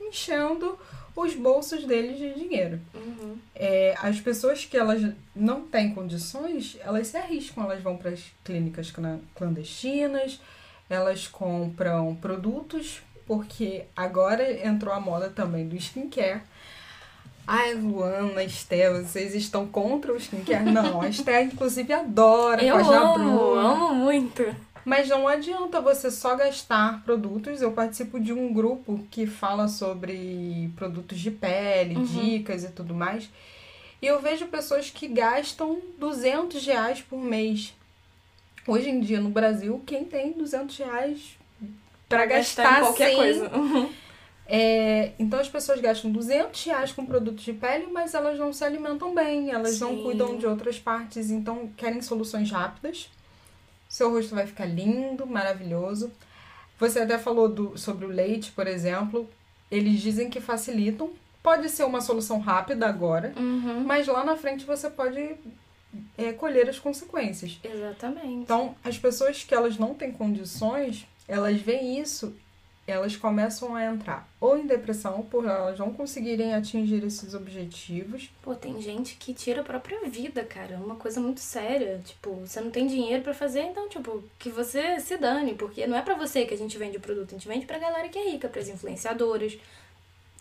enchendo os bolsos deles de dinheiro. Uhum. É, as pessoas que elas não têm condições, elas se arriscam, elas vão para as clínicas cla- clandestinas, elas compram produtos, porque agora entrou a moda também do skincare. Ai, Luana, Esté, vocês estão contra o skincare? Não, a Esté, inclusive, adora Eu amo, amo muito. Mas não adianta você só gastar produtos. Eu participo de um grupo que fala sobre produtos de pele, Uhum. dicas e tudo mais. E eu vejo pessoas que gastam 200 reais por mês. Hoje em dia, no Brasil, quem tem 200 reais pra gastar, em qualquer sem- coisa. Uhum. É, então as pessoas gastam 200 reais com produtos de pele, mas elas não se alimentam bem, elas não Sim. cuidam de outras partes, então querem soluções rápidas. Seu rosto vai ficar lindo, maravilhoso. Você até falou do- sobre o leite, por exemplo. Eles dizem que facilitam. Pode ser uma solução rápida agora, Uhum. mas lá na frente você pode é, colher as consequências. Exatamente. Então, as pessoas que elas não têm condições, elas veem isso, elas começam a entrar ou em depressão por elas não conseguirem atingir esses objetivos. Pô, tem gente que tira a própria vida, cara. É uma coisa muito séria. Tipo, você não tem dinheiro pra fazer, então, tipo, que você se dane. Porque não é pra você que a gente vende o produto. A gente vende pra galera que é rica, pras influenciadoras.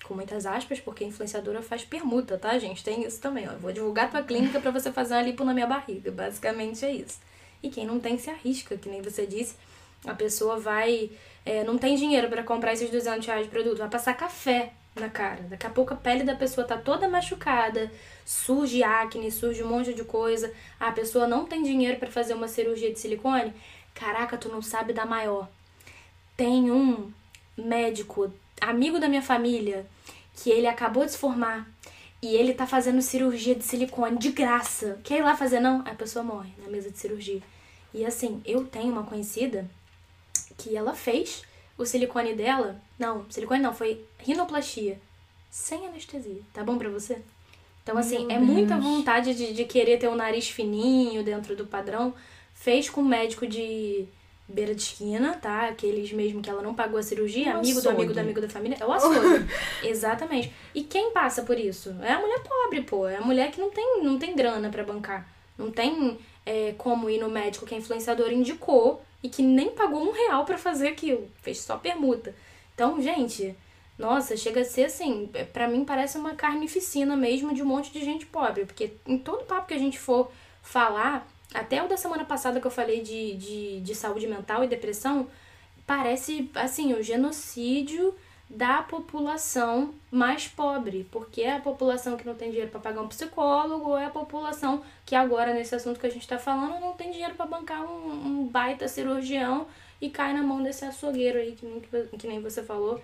Com muitas aspas, porque influenciadora faz permuta, tá, gente? Tem isso também, ó. Eu Vou divulgar tua clínica pra você fazer uma lipo na minha barriga. Basicamente é isso. E quem não tem se arrisca, que nem você disse. A pessoa vai. É, não tem dinheiro pra comprar esses 200 reais de produto. Vai passar café na cara. Daqui a pouco a pele da pessoa tá toda machucada, surge acne, surge um monte de coisa. A pessoa não tem dinheiro pra fazer uma cirurgia de silicone. Caraca, tu não sabe da maior. Tem um médico, amigo da minha família, que ele acabou de se formar e ele tá fazendo cirurgia de silicone de graça. Quer ir lá fazer, não? A pessoa morre na mesa de cirurgia. E assim, eu tenho uma conhecida que ela fez o silicone dela. Não, silicone não, foi rinoplastia. Sem anestesia. Tá bom pra você? Então, assim, Meu é muita vontade de, de querer ter um nariz fininho dentro do padrão. Fez com um médico de beira de esquina, tá? Aqueles mesmo que ela não pagou a cirurgia, Um amigo do amigo açougue. do amigo da família. É o açougue. Exatamente. E quem passa por isso? É a mulher pobre, pô. É a mulher que não tem, não tem grana pra bancar. Não tem é, como ir no médico que a influenciadora indicou e que nem pagou um real pra fazer aquilo. Fez só permuta. Então, gente, nossa, chega a ser assim, é, pra mim parece uma carnificina mesmo de um monte de gente pobre. Porque em todo papo que a gente for falar, até o da semana passada que eu falei de, de, de saúde mental e depressão, parece assim, o genocídio da população mais pobre, porque é a população que não tem dinheiro para pagar um psicólogo, ou é a população que agora, nesse assunto que a gente está falando, não tem dinheiro para bancar um, um baita cirurgião e cai na mão desse açougueiro aí, que nem, que nem você falou.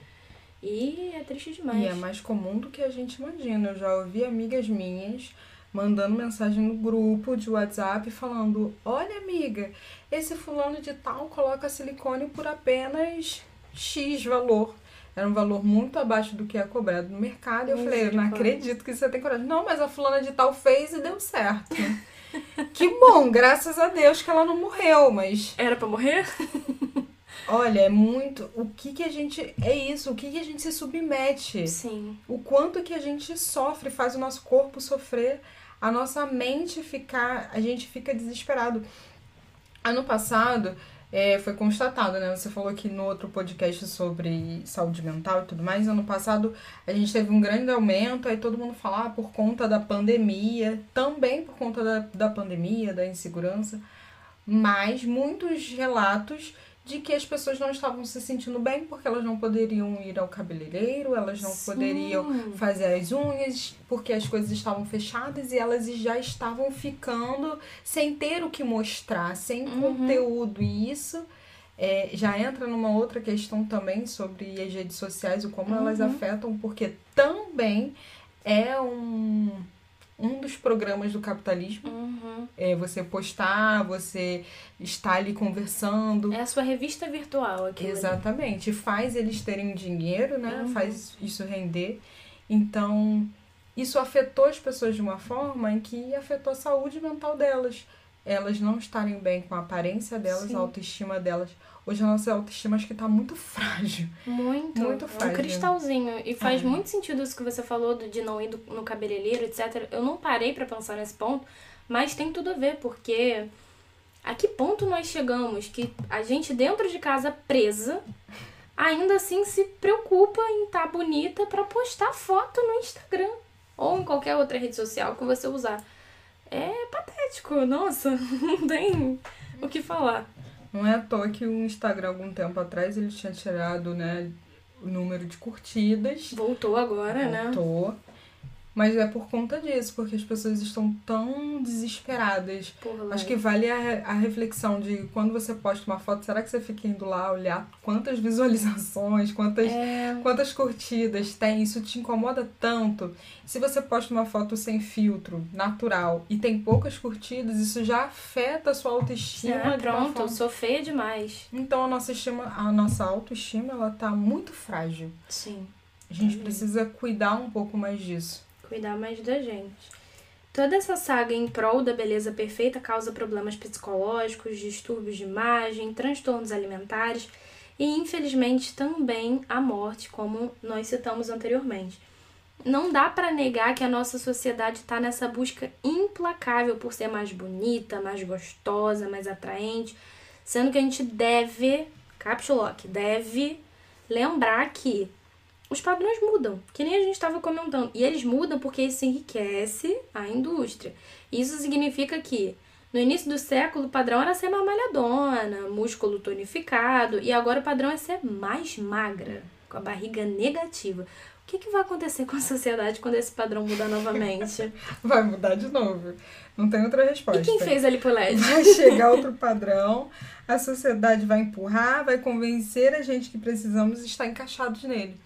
E é triste demais. E é mais comum do que a gente imagina. Eu já ouvi amigas minhas mandando mensagem no grupo de WhatsApp falando: Olha, amiga, esse fulano de tal coloca silicone por apenas X valor. Era um valor muito abaixo do que é cobrado no mercado. E eu falei: Eu não acredito que você tem coragem. Não, mas a fulana de tal fez e deu certo. que bom, graças a Deus que ela não morreu, mas Era pra morrer? olha, é muito. O que que a gente. É isso, o que que a gente se submete? Sim. o quanto que a gente sofre, faz o nosso corpo sofrer, a nossa mente ficar, a gente fica desesperado. Ano passado, é, foi constatado, né? Você falou aqui no outro podcast sobre saúde mental e tudo mais. Ano passado a gente teve um grande aumento, aí todo mundo fala ah, por conta da pandemia, também por conta da, da pandemia, da insegurança, mas muitos relatos de que as pessoas não estavam se sentindo bem porque elas não poderiam ir ao cabeleireiro, elas não Sim. poderiam fazer as unhas porque as coisas estavam fechadas e elas já estavam ficando sem ter o que mostrar, sem Uhum. conteúdo. E isso é, já entra numa outra questão também sobre as redes sociais, o como elas Uhum. afetam, porque também é um, um dos programas do capitalismo. Uhum. É você postar, você estar ali conversando. É a sua revista virtual aqui. Exatamente. Faz eles terem dinheiro, né? Uhum. Faz isso render. Então, isso afetou as pessoas de uma forma em que afetou a saúde mental delas. elas não estarem bem com a aparência delas, Sim. a autoestima delas. Hoje a nossa autoestima acho que tá muito frágil. Muito. Muito É um frágil. cristalzinho. E faz É. muito sentido isso que você falou de não ir no cabeleireiro, etc. Eu não parei pra pensar nesse ponto, mas tem tudo a ver, porque a que ponto nós chegamos que a gente dentro de casa presa ainda assim se preocupa em estar bonita pra postar foto no Instagram ou em qualquer outra rede social que você usar. É patético, nossa, não tem o que falar. Não é à toa que o Instagram, algum tempo atrás, ele tinha tirado, né, o número de curtidas. Voltou agora, né? Voltou. Mas é por conta disso, porque as pessoas estão tão desesperadas. Porra, Acho que vale a, a reflexão de quando você posta uma foto, será que você fica indo lá olhar quantas visualizações, quantas, É, quantas curtidas tem? Isso te incomoda tanto? Se você posta uma foto sem filtro, natural, e tem poucas curtidas, isso já afeta a sua autoestima. é, de uma pronto, eu sou feia demais. Então a nossa estima, a nossa autoestima, ela tá muito frágil. Sim. A gente Uhum. precisa cuidar um pouco mais disso. Cuidar mais da gente. Toda essa saga em prol da beleza perfeita causa problemas psicológicos, distúrbios de imagem, transtornos alimentares e, infelizmente, também a morte, como nós citamos anteriormente. Não dá para negar que a nossa sociedade está nessa busca implacável por ser mais bonita, mais gostosa, mais atraente, sendo que a gente deve, caps lock, deve lembrar que os padrões mudam, que nem a gente estava comentando. E eles mudam porque isso enriquece a indústria. Isso significa que no início do século o padrão era ser mais malhadona, músculo tonificado, e agora o padrão é ser mais magra, com a barriga negativa. O que, que vai acontecer com a sociedade quando esse padrão mudar novamente? Vai mudar de novo. Não tem outra resposta. e quem fez a lipoled? Vai chegar outro padrão, a sociedade vai empurrar, vai convencer a gente que precisamos estar encaixados nele.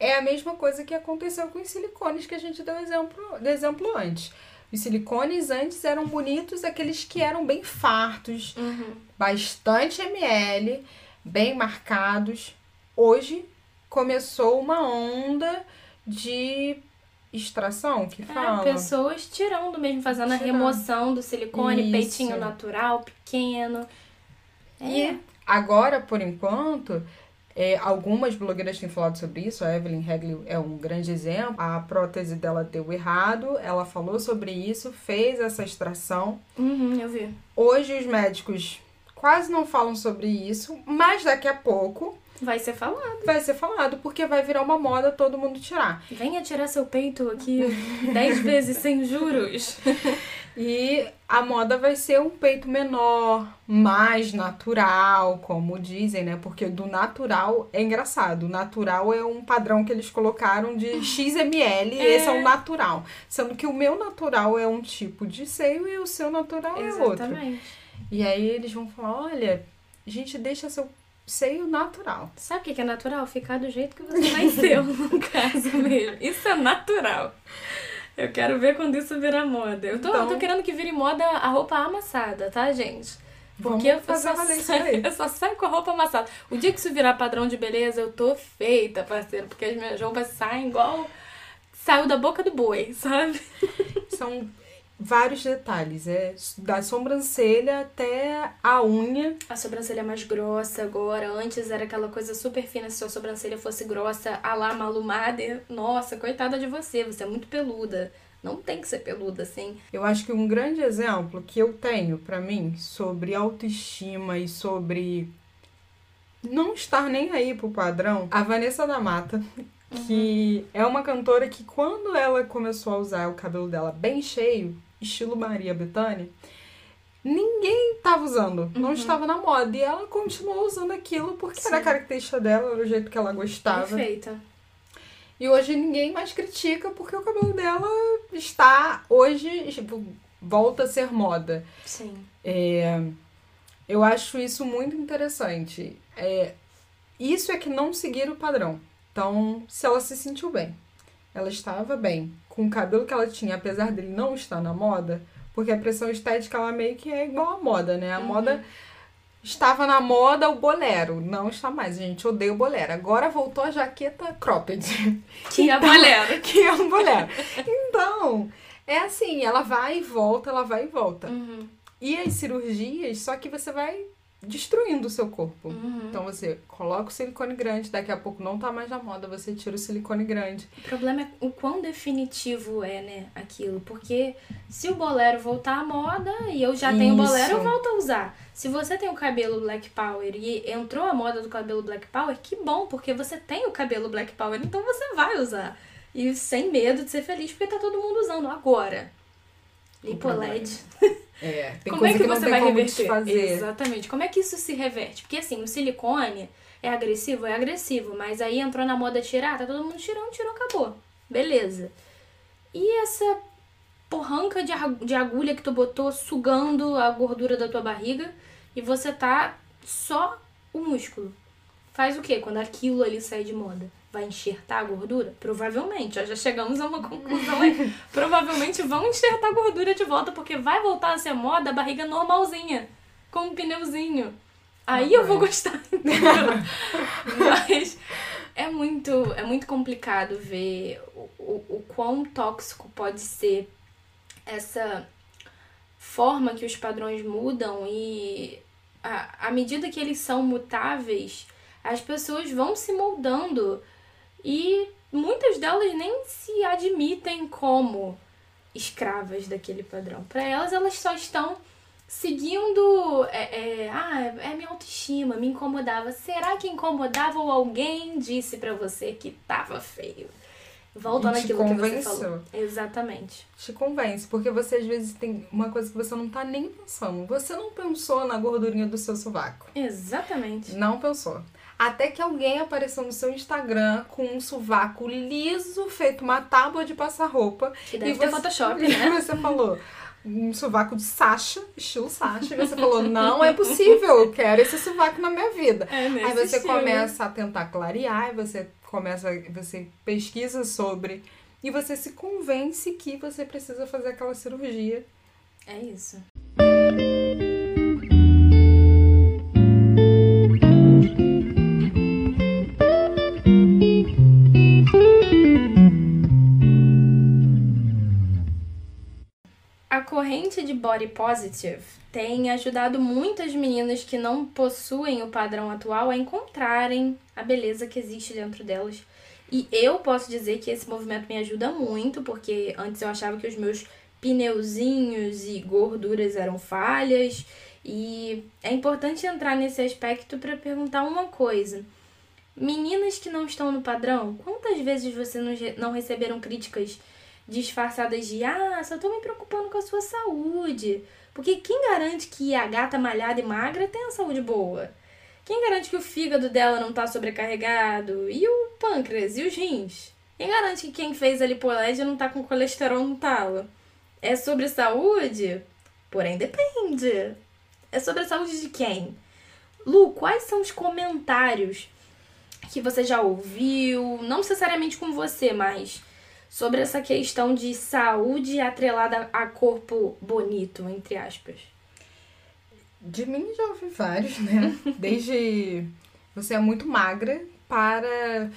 É a mesma coisa que aconteceu com os silicones que a gente deu exemplo, deu exemplo antes. Os silicones antes eram bonitos, aqueles que eram bem fartos, Uhum. bastante ml, bem marcados. Hoje começou uma onda de extração, que É, fala. pessoas tirando mesmo, fazendo a Tirando. remoção do silicone, Isso. peitinho natural, pequeno. É. E agora, por enquanto, é, algumas blogueiras têm falado sobre isso. A Evelyn Hagley é um grande exemplo. A prótese dela deu errado, ela falou sobre isso, fez essa extração. Uhum, eu vi. Hoje os médicos quase não falam sobre isso, mas daqui a pouco Vai ser falado. vai ser falado, porque vai virar uma moda todo mundo tirar. Venha tirar seu peito aqui dez vezes sem juros. E a moda vai ser um peito menor, mais natural, como dizem, né? Porque do natural é engraçado. O natural é um padrão que eles colocaram de XML e É. esse é o natural. Sendo que o meu natural é um tipo de seio e o seu natural é outro. Exatamente. E aí eles vão falar: olha, a gente deixa seu seio natural. Sabe o que que é natural? Ficar do jeito que você nasceu, no caso mesmo. Isso é natural. Eu quero ver quando isso virar moda. Eu tô, Então- eu tô querendo que vire moda a roupa amassada, tá, gente? Vamos Porque eu fazer só, saio, eu só saio com a roupa amassada. O dia que isso virar padrão de beleza, eu tô feita, parceiro. Porque as minhas roupas saem igual. Saiu da boca do boi, sabe? São vários detalhes. É da sobrancelha até a unha. A sobrancelha é mais grossa agora. Antes era aquela coisa super fina. Se sua sobrancelha fosse grossa, a lá Malu Mader. Nossa, coitada de você. Você é muito peluda. Não tem que ser peluda assim. Eu acho que um grande exemplo que eu tenho pra mim sobre autoestima e sobre não estar nem aí pro padrão, a Vanessa da Mata, que é uma cantora que quando ela começou a usar o cabelo dela bem cheio, estilo Maria Bethânia, ninguém tava usando, não estava na moda e ela continuou usando aquilo porque era a Sim. característica dela, era o jeito que ela gostava. Perfeita. E hoje ninguém mais critica porque o cabelo dela está hoje tipo, volta a ser moda. Sim. É, eu acho isso muito interessante. É, isso é que não seguir o padrão. Então, se ela se sentiu bem, ela estava bem com o cabelo que ela tinha, apesar dele não estar na moda, porque a pressão estética ela meio que é igual à moda, né? A Uhum. moda estava na moda o bolero, não está mais. Gente odeia o bolero. Agora voltou a jaqueta cropped. Que é bolero. que é um bolero. Então, é assim, ela vai e volta, ela vai e volta. Uhum. e as cirurgias, só que você vai destruindo o seu corpo. Uhum. Então você coloca o silicone grande, daqui a pouco não tá mais na moda, você tira o silicone grande. O problema é o quão definitivo é, né, aquilo. Porque se o bolero voltar à moda e eu já tenho Isso. bolero, eu volto a usar. Se você tem o cabelo Black Power e entrou a moda do cabelo Black Power, que bom, porque você tem o cabelo Black Power, então você vai usar. E sem medo de ser feliz, porque tá todo mundo usando agora. Lipoled. É, tem como é coisa que, que, não você vai reverter? desfazer. Exatamente. Como é que isso se reverte? Porque assim, o silicone é agressivo, é agressivo, mas aí entrou na moda tirar, tá todo mundo tirando, tirou, acabou. Beleza. E essa porranca de, agulha que tu botou sugando a gordura da tua barriga e você tá só o músculo. Faz o quê quando aquilo ali sair de moda? Vai enxertar a gordura? Provavelmente. ó, Já chegamos a uma conclusão aí. Provavelmente vão enxertar a gordura de volta, porque vai voltar a ser moda a barriga normalzinha, com um pneuzinho. Aí eu vou gostar? Mas é muito, é muito complicado ver o, o, o quão tóxico pode ser essa forma que os padrões mudam e à medida que eles são mutáveis, as pessoas vão se moldando e muitas delas nem se admitem como escravas daquele padrão. Para elas, elas só estão seguindo. É, é, ah, é minha autoestima, me incomodava. Será que incomodava ou alguém disse pra você que tava feio? Volta E te naquilo que você falou. Exatamente. Te convence, porque você às vezes tem uma coisa que você não tá nem pensando. Você não pensou na gordurinha do seu sovaco. Exatamente. Não pensou. Até que alguém apareceu no seu Instagram com um sovaco liso, feito uma tábua de passar roupa. Que deve e ter você, Photoshop, e né? você falou um sovaco de Sasha, estilo Sasha. E você falou, não é possível, eu quero esse sovaco na minha vida. É Aí você começa a tentar clarear, e você começa, você pesquisa sobre e você se convence que você precisa fazer aquela cirurgia. É isso. Corrente de Body Positive tem ajudado muitas meninas que não possuem o padrão atual a encontrarem a beleza que existe dentro delas. E eu posso dizer que esse movimento me ajuda muito, porque antes eu achava que os meus pneuzinhos e gorduras eram falhas. E é importante entrar nesse aspecto para perguntar uma coisa. Meninas que não estão no padrão, quantas vezes você não, re- não receberam críticas disfarçadas de ah, só tô me preocupando com a sua saúde? Porque quem garante que a gata malhada e magra tem a saúde boa? Quem garante que o fígado dela não tá sobrecarregado? E o pâncreas? E os rins? Quem garante que quem fez a lipoled não tá com colesterol no talo? É sobre saúde? Porém, depende. É sobre a saúde de quem? Lu, quais são os comentários que você já ouviu? Não necessariamente com você, mas sobre essa questão de saúde atrelada a corpo bonito, entre aspas. De mim já ouvi vários, né? Desde você é muito magra para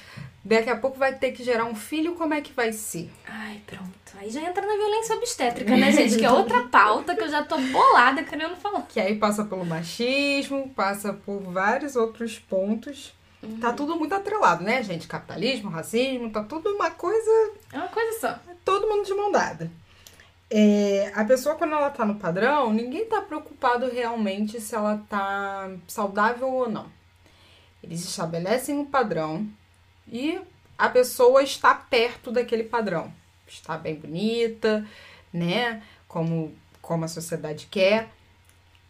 daqui a pouco vai ter que gerar um filho, como é que vai ser? Ai, pronto. Aí já entra na violência obstétrica, né, gente? Que é outra pauta que eu já tô bolada querendo falar. Que aí passa pelo machismo, passa por vários outros pontos. Tá tudo muito atrelado, né, gente? Capitalismo, racismo, tá tudo uma coisa É uma coisa só. todo mundo de mão dada. É, a pessoa, quando ela tá no padrão, ninguém tá preocupado realmente se ela tá saudável ou não. Eles estabelecem um padrão e a pessoa está perto daquele padrão. Está bem bonita, né? Como, como a sociedade quer.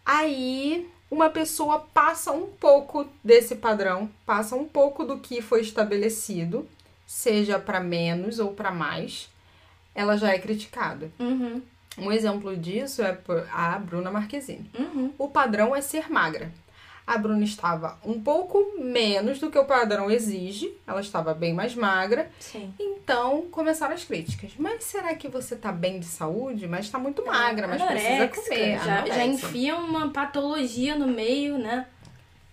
Aí uma pessoa passa um pouco desse padrão, passa um pouco do que foi estabelecido, seja para menos ou para mais, ela já é criticada. Uhum, Um exemplo disso é a Bruna Marquezine. uhum. O padrão é ser magra. A Bruna estava um pouco menos do que o padrão exige, ela estava bem mais magra, Sim. então começaram as críticas. Mas será que você tá bem de saúde? Mas tá muito magra, mas precisa comer. Já, já enfia uma patologia no meio, né?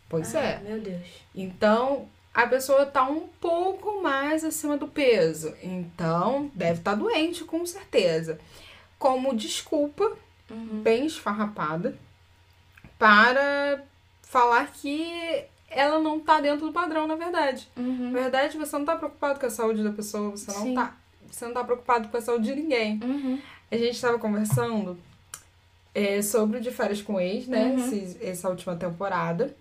Pois Ah, é. Meu Deus. Então, a pessoa tá um pouco mais acima do peso. Então, deve estar doente, com certeza. Como desculpa, uhum. bem esfarrapada para falar que ela não tá dentro do padrão, na verdade. Uhum. Na verdade, você não tá preocupado com a saúde da pessoa, você não Sim. tá. Você não tá preocupado com a saúde de ninguém. Uhum. A gente estava conversando é, sobre o de férias com ex, né? Uhum. Esse, essa última temporada.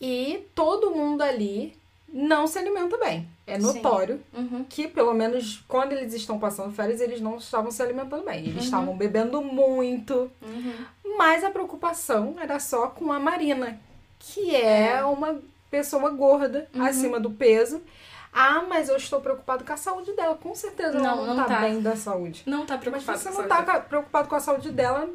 E todo mundo ali não se alimenta bem. É notório uhum. que, pelo menos quando eles estão passando férias, eles não estavam se alimentando bem. Eles uhum. estavam bebendo muito. Uhum. Mas a preocupação era só com a Marina, que é, é. uma pessoa gorda, uhum. acima do peso. Ah, mas eu estou preocupado com a saúde dela. Com certeza ela não, não, não tá, tá, bem da saúde. Não tá preocupado Mas você não tá preocupado com a saúde dela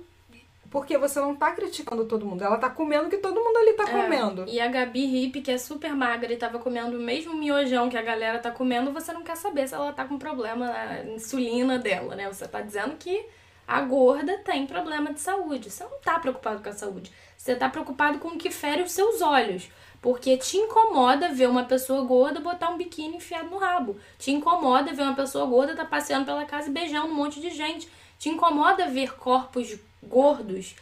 porque você não tá criticando todo mundo. Ela tá comendo o que todo mundo ali tá é. comendo. E a Gabi Hip, que é super magra e tava comendo o mesmo miojão que a galera tá comendo, você não quer saber se ela tá com problema na insulina dela, né? Você tá dizendo que a gorda tem problema de saúde. Você não tá preocupado com a saúde. Você tá preocupado com o que fere os seus olhos. Porque te incomoda ver uma pessoa gorda botar um biquíni enfiado no rabo. Te incomoda ver uma pessoa gorda tá passeando pela casa e beijando um monte de gente. Te incomoda ver corpos gordos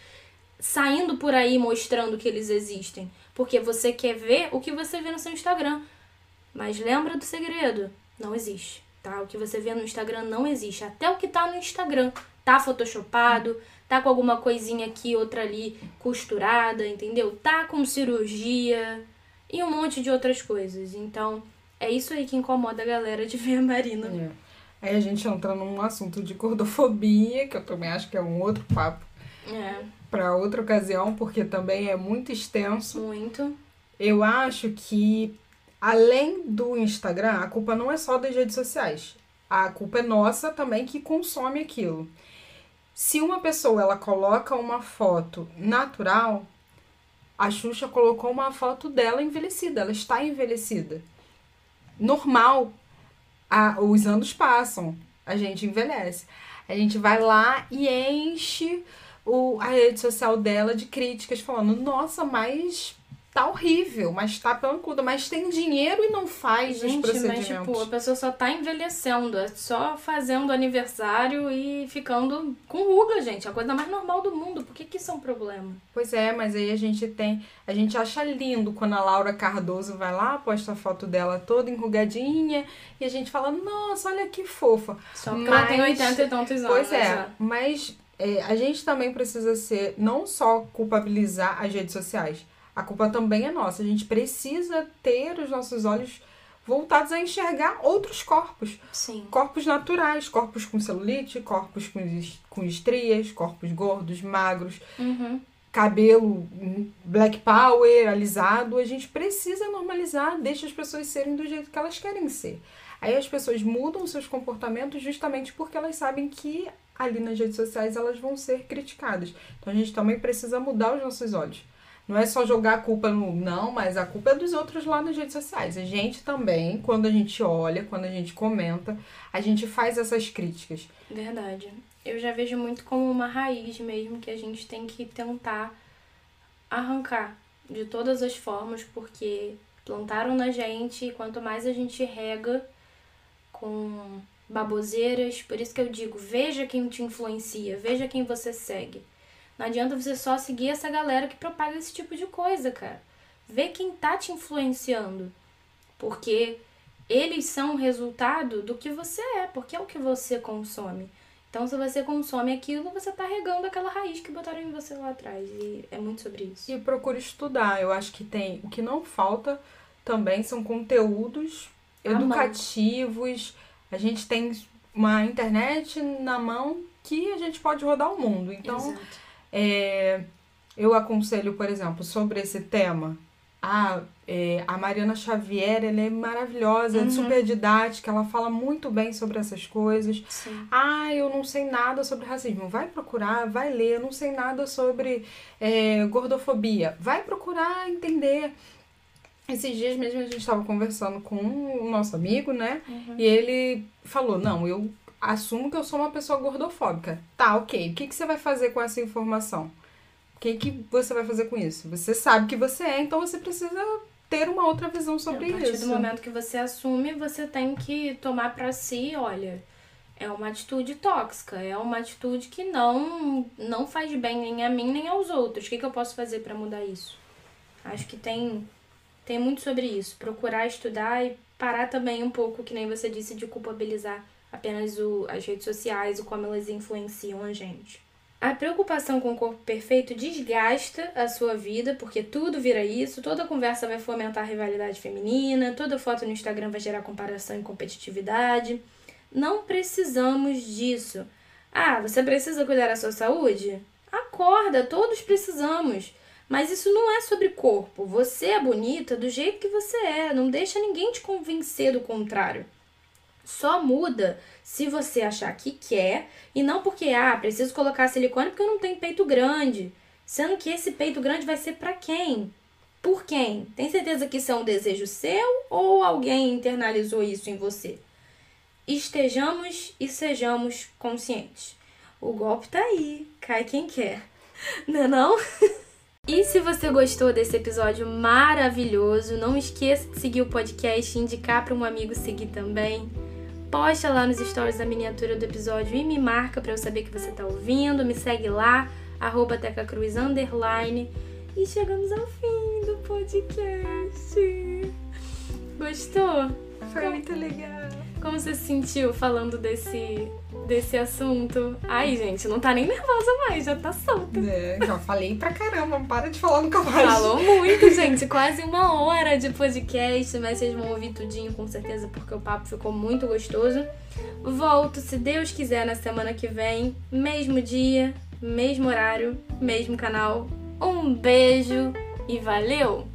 saindo por aí mostrando que eles existem. Porque você quer ver o que você vê no seu Instagram. Mas lembra do segredo: não existe, tá? O que você vê no Instagram não existe. Até o que tá no Instagram tá photoshopado, tá com alguma coisinha aqui, outra ali costurada, entendeu? Tá com cirurgia e um monte de outras coisas. Então, é isso aí que incomoda a galera de ver a Marina. É. Aí a gente entra num assunto de gordofobia, que eu também acho que é um outro papo. É. Para outra ocasião, porque também é muito extenso. Muito. Eu acho que, além do Instagram, a culpa não é só das redes sociais. A culpa é nossa também que consome aquilo. Se uma pessoa ela coloca uma foto natural, a Xuxa colocou uma foto dela envelhecida, ela está envelhecida. Normal, a, os anos passam, a gente envelhece. A gente vai lá e enche o, a rede social dela de críticas falando, nossa, mas tá horrível, mas tá pelancuda, mas tem dinheiro e não faz Gente, os procedimentos. mas tipo, a pessoa só tá envelhecendo, é só fazendo aniversário e ficando com ruga, gente. É a coisa mais normal do mundo. Por que que isso é um problema? Pois é, mas aí a gente tem, a gente acha lindo quando a Laura Cardoso vai lá, posta a foto dela toda enrugadinha e a gente fala, nossa, olha que fofa. Só porque mas... ela tem 80 e tantos anos. Pois é, já. mas é, a gente também precisa ser, não só culpabilizar as redes sociais, a culpa também é nossa. A gente precisa ter os nossos olhos voltados a enxergar outros corpos. Sim. Corpos naturais, corpos com celulite, corpos com, com estrias, corpos gordos, magros, uhum. cabelo black power, alisado. A gente precisa normalizar, deixa as pessoas serem do jeito que elas querem ser. Aí as pessoas mudam seus comportamentos justamente porque elas sabem que ali nas redes sociais elas vão ser criticadas. Então a gente também precisa mudar os nossos olhos. Não é só jogar a culpa no. Não, mas a culpa é dos outros lá nas redes sociais. A gente também, quando a gente olha, quando a gente comenta, a gente faz essas críticas. Verdade. Eu já vejo muito como uma raiz mesmo que a gente tem que tentar arrancar de todas as formas, porque plantaram na gente e quanto mais a gente rega com baboseiras, por isso que eu digo, veja quem te influencia, veja quem você segue. Não adianta você só seguir essa galera que propaga esse tipo de coisa, cara. Vê quem tá te influenciando. Porque eles são o resultado do que você é, porque é o que você consome. Então, se você consome aquilo, você tá regando aquela raiz que botaram em você lá atrás. E é muito sobre isso. E procure estudar. Eu acho que tem. O que não falta também são conteúdos educativos. A gente tem uma internet na mão que a gente pode rodar o mundo. Então, Exato. É, eu aconselho, por exemplo, sobre esse tema, a, é, a Mariana Xavier, ela é maravilhosa, uhum. é super didática, ela fala muito bem sobre essas coisas. Sim. Ah, eu não sei nada sobre racismo. Vai procurar, vai ler. Eu não sei nada sobre é, gordofobia. Vai procurar entender. Esses dias mesmo a gente estava conversando com o nosso amigo, né? Uhum. E ele falou: Não, eu assumo que eu sou uma pessoa gordofóbica. Tá, ok. O que, que você vai fazer com essa informação? O que, que você vai fazer com isso? Você sabe que você é, então você precisa ter uma outra visão sobre isso. A partir isso. do momento que você assume, você tem que tomar para si, olha, é uma atitude tóxica, é uma atitude que não não faz bem nem a mim nem aos outros. O que, que eu posso fazer para mudar isso? Acho que tem tem muito sobre isso. Procurar estudar e parar também um pouco, que nem você disse, de culpabilizar apenas o, as redes sociais e como elas influenciam a gente. A preocupação com o corpo perfeito desgasta a sua vida, porque tudo vira isso, toda conversa vai fomentar rivalidade feminina, toda foto no Instagram vai gerar comparação e competitividade. Não precisamos disso. Ah, você precisa cuidar da sua saúde? Acorda, todos precisamos. Mas isso não é sobre corpo. Você é bonita do jeito que você é. Não deixa ninguém te convencer do contrário. Só muda se você achar que quer e não porque, ah, preciso colocar silicone porque eu não tenho peito grande. Sendo que esse peito grande vai ser para quem? Por quem? Tem certeza que isso é um desejo seu ou alguém internalizou isso em você? estejamos e sejamos conscientes. O golpe tá aí, cai quem quer. Não é não? E se você gostou desse episódio maravilhoso, não esqueça de seguir o podcast e indicar para um amigo seguir também. Posta lá nos stories a miniatura do episódio e me marca para eu saber que você está ouvindo. Me segue lá, arroba tecacruz, underline. E chegamos ao fim do podcast. Gostou? Foi muito legal. Como você se sentiu falando desse, desse assunto? Ai, gente, não tá nem nervosa mais, já tá solta. É, já falei pra caramba, para de falar nunca mais. Falou muito, gente, quase uma hora de podcast, mas vocês vão ouvir tudinho com certeza, porque o papo ficou muito gostoso. Volto, se Deus quiser, na semana que vem, mesmo dia, mesmo horário, mesmo canal. Um beijo e valeu!